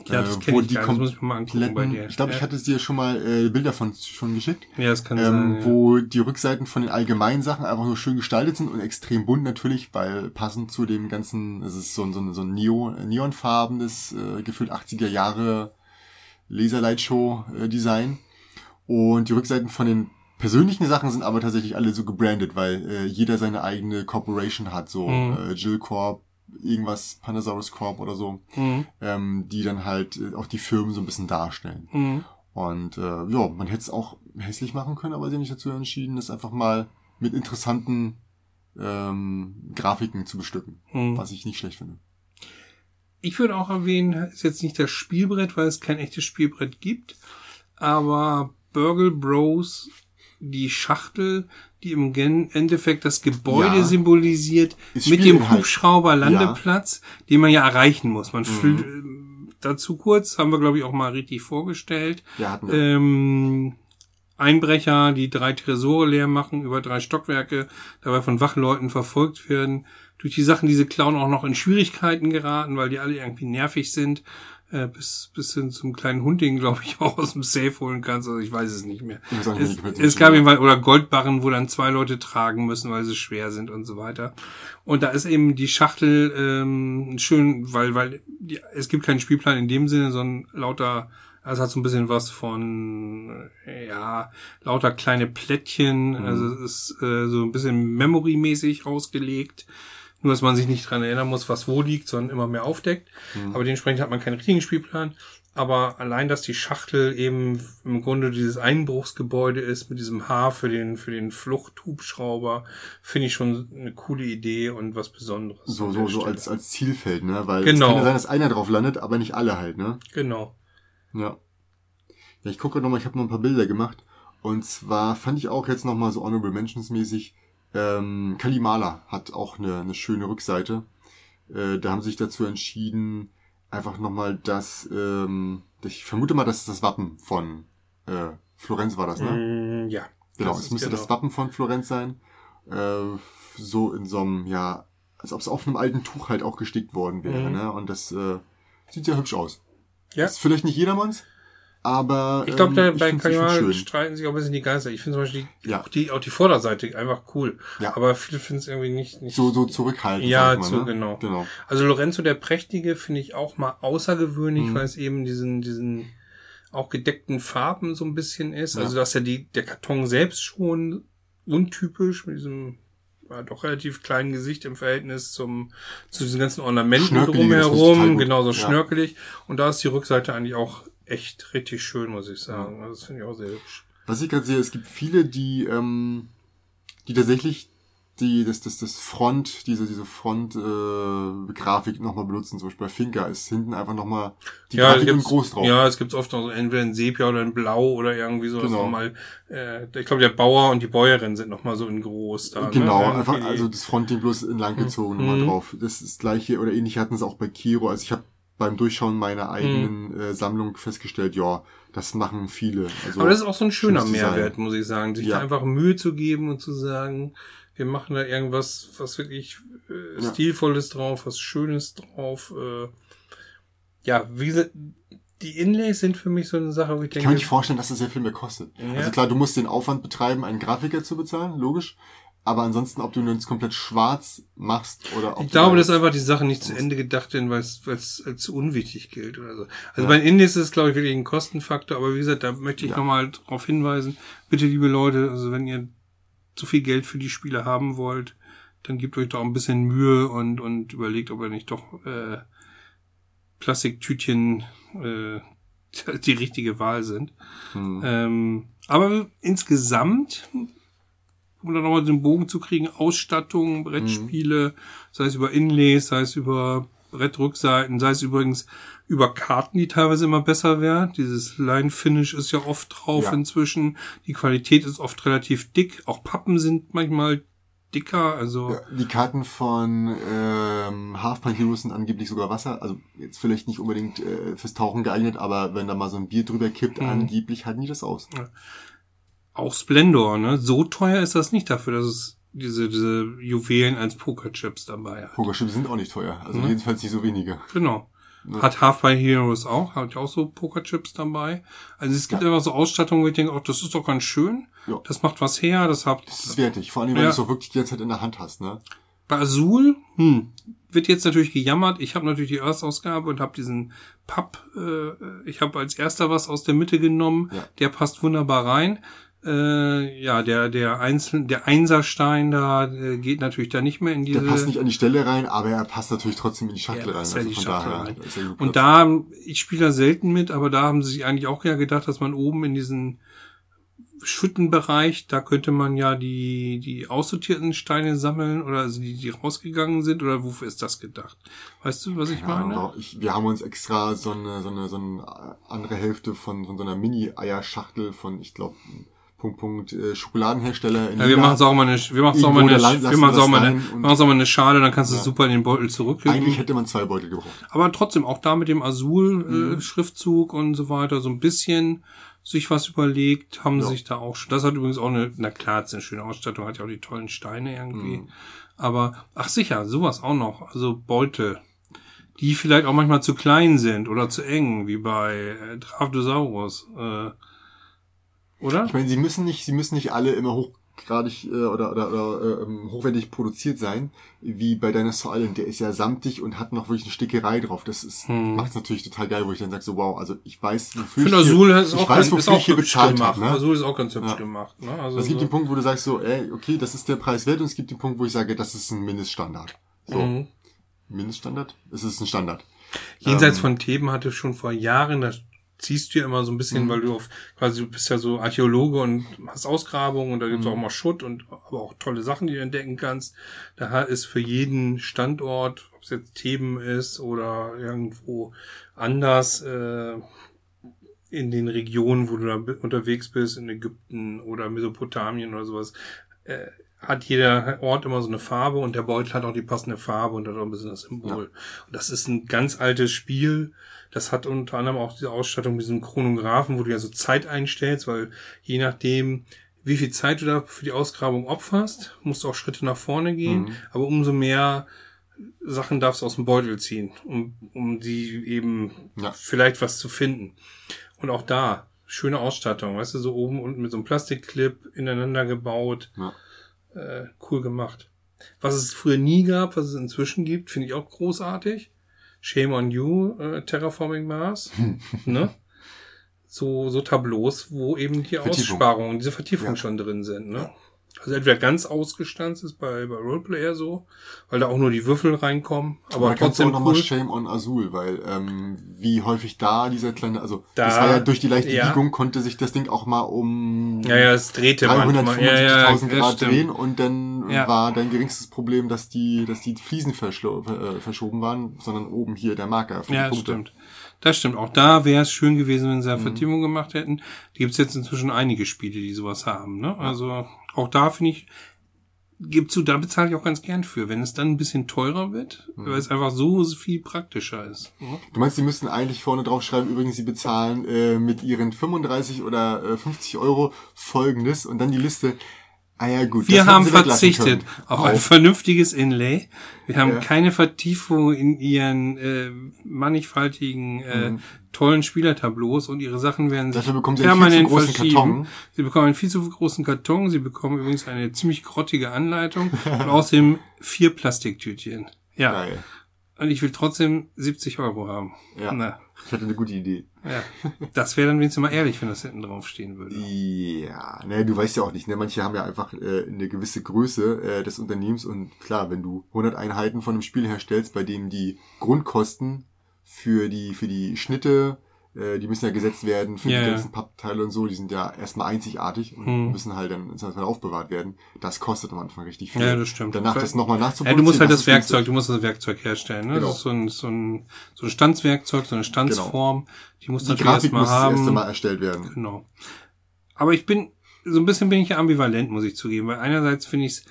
Ja, das Äh, wo ich die gar muss ich mal angucken bei kompletten- dir. Ich glaube, ich hatte dir schon mal äh, Bilder von schon geschickt, Ja, das kann ähm, sein. ja. wo die Rückseiten von den allgemeinen Sachen einfach nur schön gestaltet sind und extrem bunt natürlich, weil passend zu dem ganzen, es ist so ein, so ein, so ein Neon, neonfarbenes, äh, gefühlt 80er Jahre Laserlightshow-Design. Und die Rückseiten von den persönlichen Sachen sind aber tatsächlich alle so gebrandet, weil äh, jeder seine eigene Corporation hat, so Mhm. äh, Jill Corp, irgendwas Panasaurus Corp oder so, Mhm. ähm, die dann halt äh, auch die Firmen so ein bisschen darstellen. Mhm. Und äh, ja, man hätte es auch hässlich machen können, aber sie haben sich dazu entschieden, das einfach mal mit interessanten ähm, Grafiken zu bestücken, Mhm. was ich nicht schlecht finde. Ich würde auch erwähnen, ist jetzt nicht das Spielbrett, weil es kein echtes Spielbrett gibt, aber Burgle Bros, die Schachtel, die im Endeffekt das Gebäude Ja. symbolisiert, Ist mit dem. Hubschrauber-Landeplatz, den man ja erreichen muss. Man Mhm. ähm, dazu kurz, haben wir glaube ich auch mal richtig vorgestellt. Ja, hatten wir. Ähm, Einbrecher, die drei Tresore leer machen, über drei Stockwerke, dabei von Wachleuten verfolgt werden. Durch die Sachen, die sie klauen, auch noch in Schwierigkeiten geraten, weil die alle irgendwie nervig sind. Äh, bis, bis hin zum kleinen Hund, den, glaube ich, auch aus dem Safe holen kannst. Also ich weiß es nicht mehr. Auch nicht, Es, es gab jedenfalls, oder Goldbarren, wo dann zwei Leute tragen müssen, weil sie schwer sind und so weiter. Und da ist eben die Schachtel ähm, schön, weil, weil die, es gibt keinen Spielplan in dem Sinne, sondern lauter, es hat so ein bisschen was von, ja, lauter kleine Plättchen. Mhm. Also es ist äh, so ein bisschen Memory-mäßig ausgelegt. Nur, dass man sich nicht dran erinnern muss, was wo liegt, sondern immer mehr aufdeckt. Mhm. Aber dementsprechend hat man keinen richtigen Spielplan. Aber allein, dass die Schachtel eben im Grunde dieses Einbruchsgebäude ist mit diesem Haar für den, für den Fluchthubschrauber, finde ich schon eine coole Idee und was Besonderes. so, so, so als, als Zielfeld, ne? Weil Genau. es kann ja sein, dass einer drauf landet, aber nicht alle halt, ne? Genau. Ja. Ja, ich gucke nochmal, ich habe noch ein paar Bilder gemacht. Und zwar fand ich auch jetzt nochmal so Honorable Mentions mäßig, ähm, Kalimala hat auch eine, eine schöne Rückseite. Äh, da haben sie sich dazu entschieden, einfach nochmal das, ähm, ich vermute mal, das ist das Wappen von äh, Florenz war das, ne? Mm, ja. Genau, Das es müsste genau. das Wappen von Florenz sein. Äh, so in so einem, ja, als ob es auf einem alten Tuch halt auch gestickt worden wäre, Mhm. ne? Und das äh, sieht sehr hübsch aus. Ja. Ist vielleicht nicht jedermanns, aber Ich glaube, ähm, bei schön. streiten sich auch ein bisschen die Geister. Ich finde zum Beispiel die, Ja. auch, die, auch die Vorderseite einfach cool. Ja. Aber viele finden es irgendwie nicht, nicht So, so zurückhaltend. Ja, ich so ne? genau. Genau. Also Lorenzo der Prächtige finde ich auch mal außergewöhnlich, Mhm. weil es eben diesen, diesen auch gedeckten Farben so ein bisschen ist. Ja. Also dass ja die, der Karton selbst schon untypisch mit diesem ja, doch relativ kleinen Gesicht im Verhältnis zum, zu diesen ganzen Ornamenten drumherum, gut. genau so Ja. schnörkelig. Und da ist die Rückseite eigentlich auch echt richtig schön, muss ich sagen. Also Das finde ich auch sehr hübsch. Was ich gerade sehe, es gibt viele, die, ähm, die tatsächlich die, das, das, das Front, diese, diese Front-Grafik nochmal benutzen. Zum Beispiel bei Finca ist hinten einfach nochmal die Ja, Grafik gibt's, groß drauf. ja, es gibt oft noch so entweder in Sepia oder in Blau oder irgendwie so. Genau. Nochmal, äh, ich glaube, der Bauer und die Bäuerin sind nochmal so in groß da. Genau, ne? einfach, also das Frontding bloß in lang gezogen nochmal Mhm. drauf. Das ist das gleiche oder ähnlich hatten sie auch bei Kiro. Also ich habe beim Durchschauen meiner eigenen äh, Sammlung festgestellt, ja, das machen viele. Also, Aber das ist auch so ein schöner. Mehrwert, muss ich sagen, sich Ja. da einfach Mühe zu geben und zu sagen, wir machen da irgendwas, was wirklich äh, Ja. stilvolles drauf, was Schönes drauf. Äh, ja, wie gesagt, die Inlays sind für mich so eine Sache, wo ich ich kann denke, mir nicht vorstellen, dass das sehr viel mehr kostet. Ja. Also klar, du musst den Aufwand betreiben, einen Grafiker zu bezahlen, logisch. Aber ansonsten, ob du nun komplett schwarz machst oder ob Ich glaube, da dass einfach die Sache nicht zu Ende gedacht werden, weil es es als unwichtig gilt oder so. Also Ja. bei Indies ist es, glaube ich, wirklich ein Kostenfaktor, aber wie gesagt, da möchte ich Ja. nochmal darauf hinweisen, bitte liebe Leute, also wenn ihr zu viel Geld für die Spiele haben wollt, dann gebt euch doch ein bisschen Mühe und, und überlegt, ob ihr nicht doch äh, Plastiktütchen äh, die richtige Wahl sind. Hm. Ähm, aber insgesamt, um da nochmal den Bogen zu kriegen, Ausstattung, Brettspiele, sei es über Inlays, sei es über Brettrückseiten, sei es übrigens über Karten, die teilweise immer besser werden. Dieses Line Finish ist ja oft drauf Ja. inzwischen. Die Qualität ist oft relativ dick. Auch Pappen sind manchmal dicker. Also Ja, die Karten von ähm, Half-Pint Heroes sind angeblich sogar Wasser. Also jetzt vielleicht nicht unbedingt äh, fürs Tauchen geeignet, aber wenn da mal so ein Bier drüber kippt, Mhm. angeblich halten die das aus. Auch Splendor, ne? So teuer ist das nicht dafür, dass es diese, diese Juwelen als Pokerchips dabei hat. Pokerchips sind auch nicht teuer. Also Mhm. jedenfalls nicht so wenige. Genau. Ne? Hat Half-By Heroes auch, hat auch so Pokerchips dabei. Also es gibt Ja. einfach so Ausstattung, wo ich denke, oh, das ist doch ganz schön. Ja. Das macht was her, das habt Das ist wertig. Vor allem, wenn Ja. du es auch wirklich die ganze Zeit in der Hand hast, ne? Bei Azul, hm, wird jetzt natürlich gejammert. Ich habe natürlich die Erstausgabe und habe diesen Papp, äh, ich habe als erster was aus der Mitte genommen. Ja. Der passt wunderbar rein. Äh, ja, der, der Einzel der Einserstein da äh, geht natürlich da nicht mehr in diese. Der passt nicht an die Stelle rein, aber er passt natürlich trotzdem in die Schachtel rein. in die von Schachtel daher rein. Und da, ich spiele da selten mit, aber da haben sie sich eigentlich auch ja gedacht, dass man oben in diesen Schüttenbereich, da könnte man ja die, die aussortierten Steine sammeln oder also die, die rausgegangen sind oder wofür ist das gedacht? Weißt du, was ich meine? aber ich, wir haben uns extra so eine, so eine, so eine andere Hälfte von, von so einer Mini-Eierschachtel von, ich glaube, Punkt, Punkt, äh, Schokoladenhersteller in Ja, wir machen es auch mal eine, wir machen es auch mal eine, wir machen auch mal eine, wir auch mal eine Schale, dann kannst du es Ja. super in den Beutel zurücklegen. Eigentlich hätte man zwei Beutel gebraucht. Aber trotzdem auch da mit dem Mhm. Azul-Schriftzug und so weiter, so ein bisschen sich was überlegt, haben Ja. sich da auch schon. Das hat übrigens auch eine, na klar, es ist eine schöne Ausstattung, hat ja auch die tollen Steine irgendwie. Mhm. Aber, ach sicher, sowas auch noch. Also Beutel, die vielleicht auch manchmal zu klein sind oder zu eng, wie bei äh, Draftosaurus. Äh, oder? Ich meine, sie müssen nicht, sie müssen nicht alle immer hochgradig äh, oder, oder, oder äh, ähm, hochwertig produziert sein, wie bei Dinosaur Island. Der ist ja samtig und hat noch wirklich eine Stickerei drauf. Das ist Hm. macht's natürlich total geil, wo ich dann sage so, wow, also ich weiß, Ich wofür finde ich hier, ist ich auch, weiß, wofür ich hier bezahlt habe. Ne? Azul ist auch ganz hübsch Ja. gemacht. Ne? Also es gibt so- den Punkt, wo du sagst so, ey, okay, das ist der Preis wert und es gibt den Punkt, wo ich sage, das ist ein Mindeststandard. So, Mhm. Mindeststandard? Es ist ein Standard. Jenseits Ähm, von Theben hatte schon vor Jahren, das ziehst du ja immer so ein bisschen, Mhm. weil du auf, quasi du bist ja so Archäologe und hast Ausgrabungen und da gibt's Mhm. auch mal Schutt und aber auch tolle Sachen, die du entdecken kannst. Da ist für jeden Standort, ob es jetzt Theben ist oder irgendwo anders, äh, in den Regionen, wo du da unterwegs bist, in Ägypten oder Mesopotamien oder sowas, äh, hat jeder Ort immer so eine Farbe und der Beutel hat auch die passende Farbe und hat auch ein bisschen das Symbol. Und das ist ein ganz altes Spiel. Das hat unter anderem auch diese Ausstattung mit diesem Chronographen, wo du ja so Zeit einstellst, weil je nachdem, wie viel Zeit du da für die Ausgrabung opferst, musst du auch Schritte nach vorne gehen. Mhm. Aber umso mehr Sachen darfst du aus dem Beutel ziehen, um, um die eben Ja. vielleicht was zu finden. Und auch da, schöne Ausstattung, weißt du, so oben unten mit so einem Plastikclip ineinander gebaut. Ja. Äh, cool gemacht. Was es früher nie gab, was es inzwischen gibt, finde ich auch großartig. Shame on you, äh, Terraforming Mars. ne? So, so Tableaus, wo eben die Vertiefung. Aussparungen, diese Vertiefungen Ja. schon drin sind. Ne? Also entweder ganz ausgestanzt ist bei, bei Roleplayer so, weil da auch nur die Würfel reinkommen, aber da kannst du trotzdem auch nochmal cool. Shame on Azul, weil ähm, wie häufig da dieser kleine, also Da- das war ja durch die leichte ja. Biegung konnte sich das Ding auch mal um Ja, ja, es drehte manchmal. Ja, ja, 375.000 das Grad stimmt. drehen und dann Ja. war dein geringstes Problem, dass die, dass die Fliesen äh, verschoben waren, sondern oben hier der Marker Ja, das stimmt. Das stimmt. Auch da wäre es schön gewesen, wenn sie Mhm. eine Vertiefung gemacht hätten. Die gibt's jetzt inzwischen einige Spiele, die sowas haben. Ne? Also auch da finde ich, gibt zu, da bezahle ich auch ganz gern für, wenn es dann ein bisschen teurer wird, Mhm. weil es einfach so viel praktischer ist. Ne? Du meinst, die müssten eigentlich vorne drauf schreiben, übrigens, sie bezahlen äh, mit ihren 35 oder äh, 50 Euro folgendes und dann die Liste. Ah ja, gut. Wir haben verzichtet auf ein vernünftiges Inlay. Wir haben Ja. keine Vertiefung in ihren äh, mannigfaltigen, äh, Mhm. tollen Spielertableaus und ihre Sachen werden sich Dafür bekommen sie einen viel zu permanent großen verschieben. Karton. Sie bekommen einen viel zu großen Karton. Sie bekommen übrigens eine ziemlich grottige Anleitung und außerdem vier Plastiktütchen. Ja. Geil. Und ich will trotzdem 70 Euro haben. Ja. Na, Ich hatte eine gute Idee. ja. Das wäre dann wenigstens mal ehrlich, wenn das hinten drauf stehen würde. Ja, ne, du weißt ja auch nicht, ne? Manche haben ja einfach äh, eine gewisse Größe äh, des Unternehmens und klar, wenn du 100 Einheiten von einem Spiel herstellst, bei dem die Grundkosten für die für die Schnitte, äh, die müssen ja gesetzt werden für Ja, die ja. ganzen Pappteile und so, die sind ja erstmal einzigartig und Hm. müssen halt dann international aufbewahrt werden. Das kostet am Anfang richtig viel. Ja, das stimmt. Danach das nochmal Ja, nachzuproduzieren. du musst halt das ist Werkzeug, günstig. du musst das Werkzeug herstellen. Ne? Genau. Das ist so ein, so ein, so ein Standswerkzeug, so eine Standsform. Die musst du Die natürlich Grafik erstmal muss das erste haben. Mal erstellt werden. Genau. Aber ich bin, so ein bisschen bin ich ja ambivalent, muss ich zugeben, weil einerseits finde ich es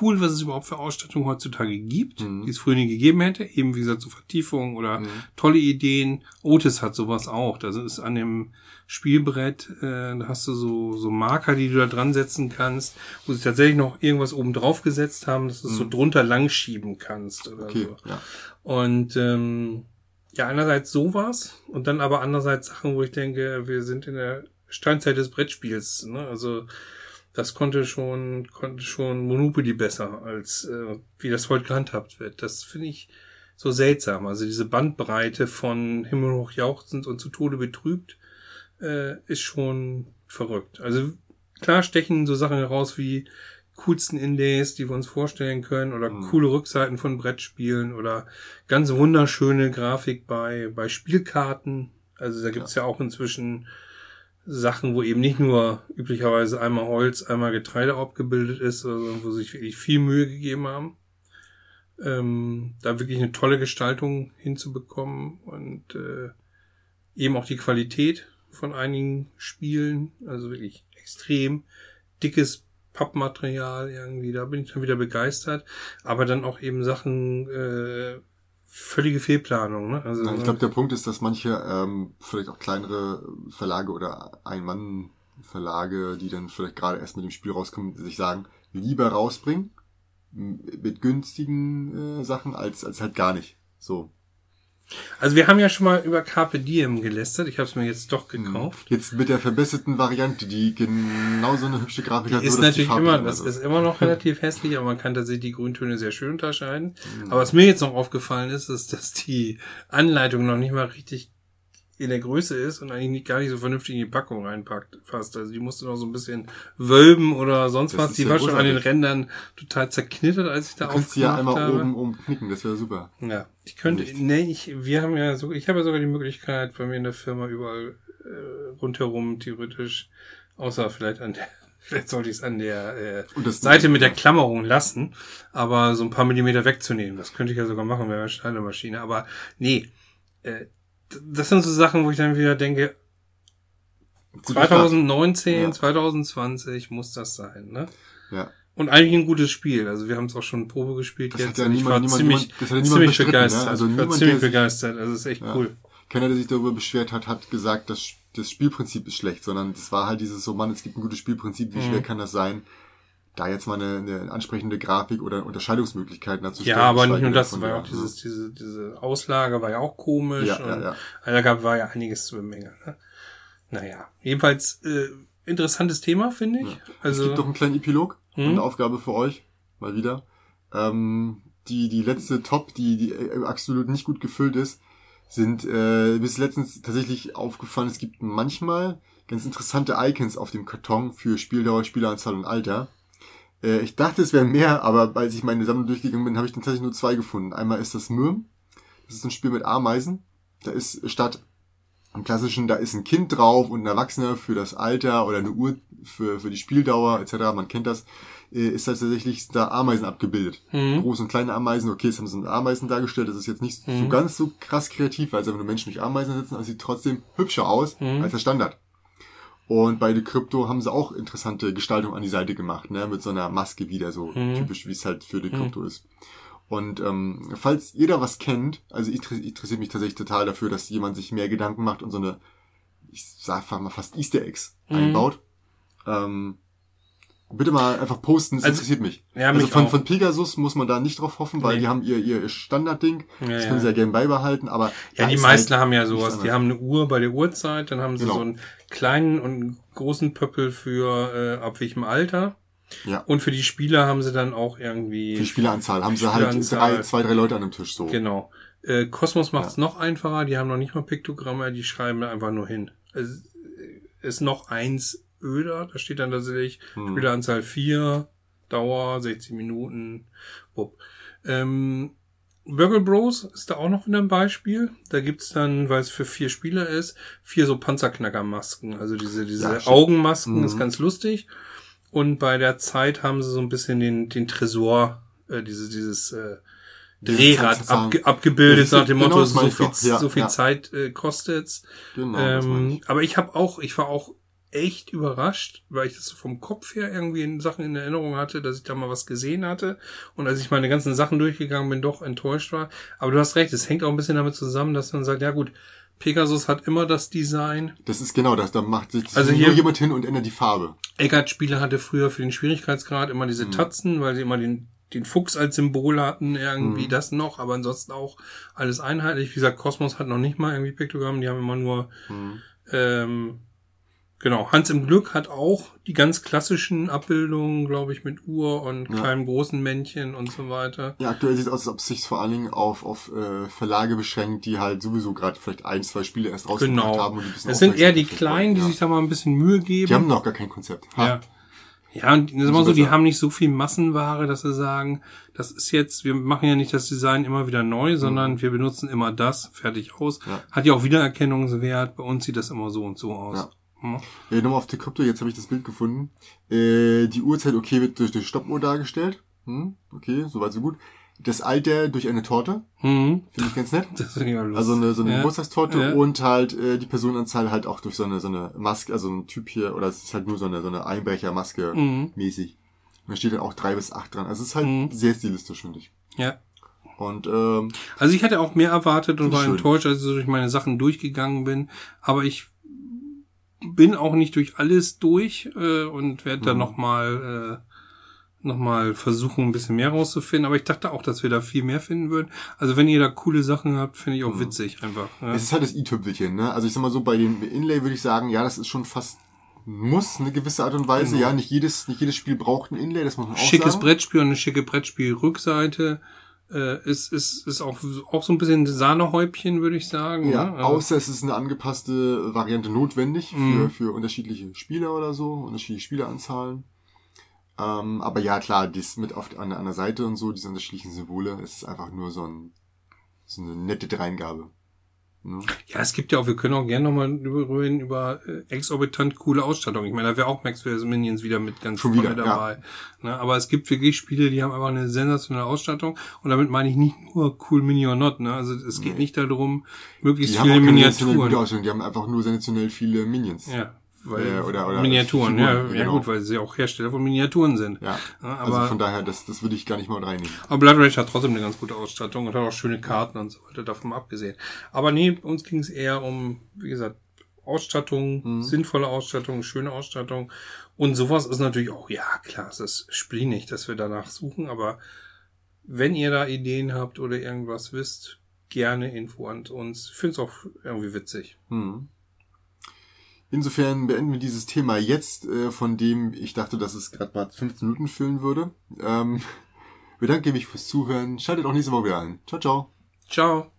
cool, was es überhaupt für Ausstattung heutzutage gibt, Mhm. die es früher nie gegeben hätte, eben wie gesagt so Vertiefungen oder Mhm. tolle Ideen. Otis hat sowas auch. Das ist an dem Spielbrett, äh, da hast du so, so Marker, die du da dran setzen kannst, wo sie tatsächlich noch irgendwas oben drauf gesetzt haben, dass du es so Mhm. drunter lang schieben kannst oder Okay, so. ja. Und ähm, ja, einerseits sowas und dann aber andererseits Sachen, wo ich denke, wir sind in der Steinzeit des Brettspiels. Ne? Also das konnte schon, konnte schon Monopoly besser, als äh, wie das heute gehandhabt wird. Das finde ich so seltsam. Also diese Bandbreite von himmelhoch jauchzend und zu Tode betrübt äh, ist schon verrückt. Also klar stechen so Sachen heraus wie coolsten Inlays, die wir uns vorstellen können, oder Mhm. coole Rückseiten von Brettspielen oder ganz wunderschöne Grafik bei, bei Spielkarten. Also da gibt's ja auch inzwischen Sachen, wo eben nicht nur üblicherweise einmal Holz, einmal Getreide abgebildet ist, sondern wo sie sich wirklich viel Mühe gegeben haben, ähm, da wirklich eine tolle Gestaltung hinzubekommen und äh, eben auch die Qualität von einigen Spielen, also wirklich extrem dickes Pappmaterial irgendwie, da bin ich dann wieder begeistert, aber dann auch eben Sachen äh, völlige Fehlplanung, ne? Also ich glaube, der Punkt ist, dass manche ähm, vielleicht auch kleinere Verlage oder Ein-Mann-Verlage, die dann vielleicht gerade erst mit dem Spiel rauskommen, sich sagen, lieber rausbringen mit günstigen äh, Sachen als als halt gar nicht. So. Also wir haben ja schon mal über Carpe Diem gelästert. Ich habe es mir jetzt doch Mhm. gekauft. Jetzt mit der verbesserten Variante, die genauso eine hübsche Grafik hat. ist die natürlich immer, das ist immer noch relativ hässlich, aber man kann tatsächlich die Grüntöne sehr schön unterscheiden. Aber was mir jetzt noch aufgefallen ist, ist, dass die Anleitung noch nicht mal richtig in der Größe ist und eigentlich nicht, gar nicht so vernünftig in die Packung reinpackt fast. Also die musste noch so ein bisschen wölben oder sonst Das was. Die war schon an den. Rändern total zerknittert, als ich da Du kannst sie ja aufgemacht einmal habe. oben umknicken, das wäre super. Ja, ich könnte, Nicht. nee, ich, wir haben ja so, ich habe ja sogar die Möglichkeit, bei mir in der Firma überall äh, rundherum theoretisch, außer vielleicht an der, vielleicht sollte ich es an der äh, Seite mit der Klammerung lassen, aber so ein paar Millimeter wegzunehmen. Das könnte ich ja sogar machen, wäre eine Schneidermaschine. Aber nee, äh, das sind so Sachen, wo ich dann wieder denke, Guter Start. 2019, Ja. 2020 muss das sein, ne? Ja. Und eigentlich ein gutes Spiel. Also wir haben es auch schon Probe gespielt Das hat jetzt. ja und ich niemand- war niemand- ziemlich, niemand- das hat ja niemand ziemlich bestritten, begeistert. ne? Also ich war niemand, ziemlich begeistert. Also es ist echt Ja. cool. Keiner, der sich darüber beschwert hat, hat gesagt, das, das Spielprinzip ist schlecht, sondern das war halt dieses so, Mann, es gibt ein gutes Spielprinzip, wie Mhm. schwer kann das sein, da jetzt mal eine, eine ansprechende Grafik oder Unterscheidungsmöglichkeiten dazu Ja, aber nicht nur das, war ja auch dieses, diese, diese Auslage war ja auch komisch. Ja, ja, und ja. Also da gab, war ja einiges zu bemängeln. Ne? Naja, jedenfalls äh, interessantes Thema, finde ich. Ja. Also es gibt doch einen kleinen Epilog und Mhm. eine Aufgabe für euch, mal wieder. Ähm, die, die letzte Top, die, die äh, absolut nicht gut gefüllt ist, sind äh, bis letztens tatsächlich aufgefallen, es gibt manchmal ganz interessante Icons auf dem Karton für Spieldauer, Spieleranzahl und Alter. Äh, ich dachte, es wären mehr, aber als ich meine Sammlung durchgegangen bin, habe ich tatsächlich nur zwei gefunden. Einmal ist das Mürm. Das ist ein Spiel mit Ameisen. Da ist statt im klassischen, da ist ein Kind drauf und ein Erwachsener für das Alter oder eine Uhr für, für die Spieldauer etc. Man kennt das. Äh, ist tatsächlich da Ameisen abgebildet. Mhm. Große und kleine Ameisen. Okay, jetzt haben sie mit Ameisen dargestellt. Das ist jetzt nicht so Mhm. ganz so krass kreativ, weil es einfach nur Menschen durch Ameisen sitzen, aber es sieht trotzdem hübscher aus Mhm. als der Standard. Und bei The Crypto haben sie auch interessante Gestaltung an die Seite gemacht, ne, mit so einer Maske wieder, so Mhm. typisch, wie es halt für The Mhm. Crypto ist. Und ähm, falls da was kennt, also ich inter- interessiert mich tatsächlich total dafür, dass jemand sich mehr Gedanken macht und so eine, ich sag mal fast Easter Eggs Mhm. einbaut. Ähm, bitte mal einfach posten, das Also- interessiert mich. Ja, also mich von, auch. von Pegasus muss man da nicht drauf hoffen, weil Nee. die haben ihr, ihr Standardding. Ja, das ja. können sie ja gerne beibehalten, aber Ja, die ist meisten halt haben ja sowas. Die haben eine Uhr bei der Uhrzeit, dann haben sie Genau. so einen kleinen und einen großen Pöppel für äh, ab welchem Alter. Ja. Und für die Spieler haben sie dann auch irgendwie. Die Spieleranzahl haben sie halt drei, zwei, drei Leute an dem Tisch so. Genau. Äh, Cosmos macht es noch einfacher, die haben noch nicht mal Piktogramme, die schreiben einfach nur hin. Es ist noch eins öder, da steht dann tatsächlich Hm. Spieleranzahl 4, Dauer 60 Minuten. Wupp. Ähm, Burgle Bros ist da auch noch wieder ein Beispiel. Da gibt's dann, weil es für vier Spieler ist, vier so Panzerknackermasken. Also diese, diese Ja. Augenmasken, Mhm. ist ganz lustig. Und bei der Zeit haben sie so ein bisschen den, den Tresor, äh, dieses, dieses äh, Drehrad abge abgebildet Ja, nach dem genau Motto, meine so viel. Ja, so viel ja. Zeit äh, kostet's. Genau, Ähm, aber ich habe auch, ich war auch echt überrascht, weil ich das so vom Kopf her irgendwie in Sachen in Erinnerung hatte, dass ich da mal was gesehen hatte und als ich meine ganzen Sachen durchgegangen bin, doch enttäuscht war. Aber du hast recht, es hängt auch ein bisschen damit zusammen, dass man sagt, ja gut, Pegasus hat immer das Design. Das ist genau das, da macht sich Also nur hier- jemand hin und ändert die Farbe. Eckart Spieler hatte früher für den Schwierigkeitsgrad immer diese Mhm. Tatzen, weil sie immer den den Fuchs als Symbol hatten, irgendwie Mhm. das noch, aber ansonsten auch alles einheitlich. Wie gesagt, Kosmos hat noch nicht mal irgendwie Piktogramm, die haben immer nur Hm. ähm, Genau, Hans im Glück hat auch die ganz klassischen Abbildungen, glaube ich, mit Uhr und Ja. kleinen großen Männchen und so weiter. Ja, aktuell sieht es aus, als ob es sich vor allen Dingen auf, auf äh, Verlage beschränkt, die halt sowieso gerade vielleicht ein, zwei Spiele erst rausgebracht Genau. haben. Und die ein bisschen Es sind eher die Kleinen, die wollen, sich da mal ein bisschen Mühe ja. geben. Die haben noch gar kein Konzept. Ha. Ja. Ja, und das ist immer so, die haben nicht so viel Massenware, dass sie sagen, das ist jetzt, wir machen ja nicht das Design immer wieder neu, sondern wir benutzen immer das, fertig aus. Mhm. Ja. Hat ja auch Wiedererkennungswert, bei uns sieht das immer so und so aus. Ja. Hm? Äh, nochmal auf die Krypto, jetzt habe ich das Bild gefunden. Äh, die Uhrzeit, okay, wird durch die Stoppuhr dargestellt. Hm, okay, soweit so gut. Das Alter durch eine Torte, Mhm. finde ich ganz nett. Das ist ja lustig. Also eine, so eine ja. Geburtstagstorte Ja. und halt äh, die Personenanzahl halt auch durch so eine, so eine Maske, also ein Typ hier, oder es ist halt nur so eine, so eine Einbrechermaske Mhm. mäßig. Und da steht dann auch drei bis acht dran. Also es ist halt Mhm. sehr stilistisch, finde ich. Ja. Und ähm, Also ich hatte auch mehr erwartet und Finde ich war schön. enttäuscht, als ich so durch meine Sachen durchgegangen bin. Aber ich bin auch nicht durch alles durch äh, und werde da Mhm. nochmal äh, noch mal versuchen, ein bisschen mehr rauszufinden. Aber ich dachte auch, dass wir da viel mehr finden würden. Also wenn ihr da coole Sachen habt, finde ich auch Mhm. witzig einfach. Ja. es ist halt das i-Tüpfelchen, ne? Also ich sag mal so, bei dem Inlay würde ich sagen, ja, das ist schon fast muss eine gewisse Art und Weise. Genau. Ja, nicht jedes, nicht jedes Spiel braucht ein Inlay, das muss man auch Schickes sagen. Brettspiel und eine schicke Brettspiel-Rückseite. Äh, ist, ist, ist auch, auch so ein bisschen Sahnehäubchen, würde ich sagen. Ja, ne? Also- außer es ist eine angepasste Variante notwendig für, Mhm. für unterschiedliche Spieler oder so, unterschiedliche Spieleranzahlen. Ähm, aber ja, klar, das mit auf, an, der- an der Seite und so, diese unterschiedlichen Symbole, es ist einfach nur so, ein, so eine nette Dreingabe. Ne? Ja, es gibt ja auch, wir können auch gerne nochmal reden über äh, exorbitant coole Ausstattung. Ich meine, da wäre auch Max vs. Minions wieder mit ganz Schon vorne wieder, dabei. Ne, aber es gibt wirklich Spiele, die haben einfach eine sensationelle Ausstattung. Und damit meine ich nicht nur cool Mini or not. Ne? Also es geht Nee. nicht darum, möglichst Die haben auch viele sensationell gute Miniaturen. Die haben einfach nur sensationell viele Minions. Ja, weil Äh, oder- oder Miniaturen, Figuren, ja, ja genau. gut, weil sie auch Hersteller von Miniaturen sind. Ja, Ja, also aber- von daher, das, das würde ich gar nicht mal reinnehmen. Aber Blood Rage hat trotzdem eine ganz gute Ausstattung und hat auch schöne Karten und so weiter, davon mal abgesehen. Aber nee, uns ging es eher um, wie gesagt, Ausstattung, Mhm. sinnvolle Ausstattung, schöne Ausstattung. Und sowas ist natürlich auch, ja klar, es ist splinig, dass wir danach suchen, aber wenn ihr da Ideen habt oder irgendwas wisst, gerne Info an uns. Ich finde es auch irgendwie witzig. Hm. Insofern beenden wir dieses Thema jetzt, äh, von dem ich dachte, dass es gerade mal 15 Minuten füllen würde. Ähm, bedanke mich fürs Zuhören. Schaltet auch nächste Woche wieder ein. Ciao, ciao. Ciao.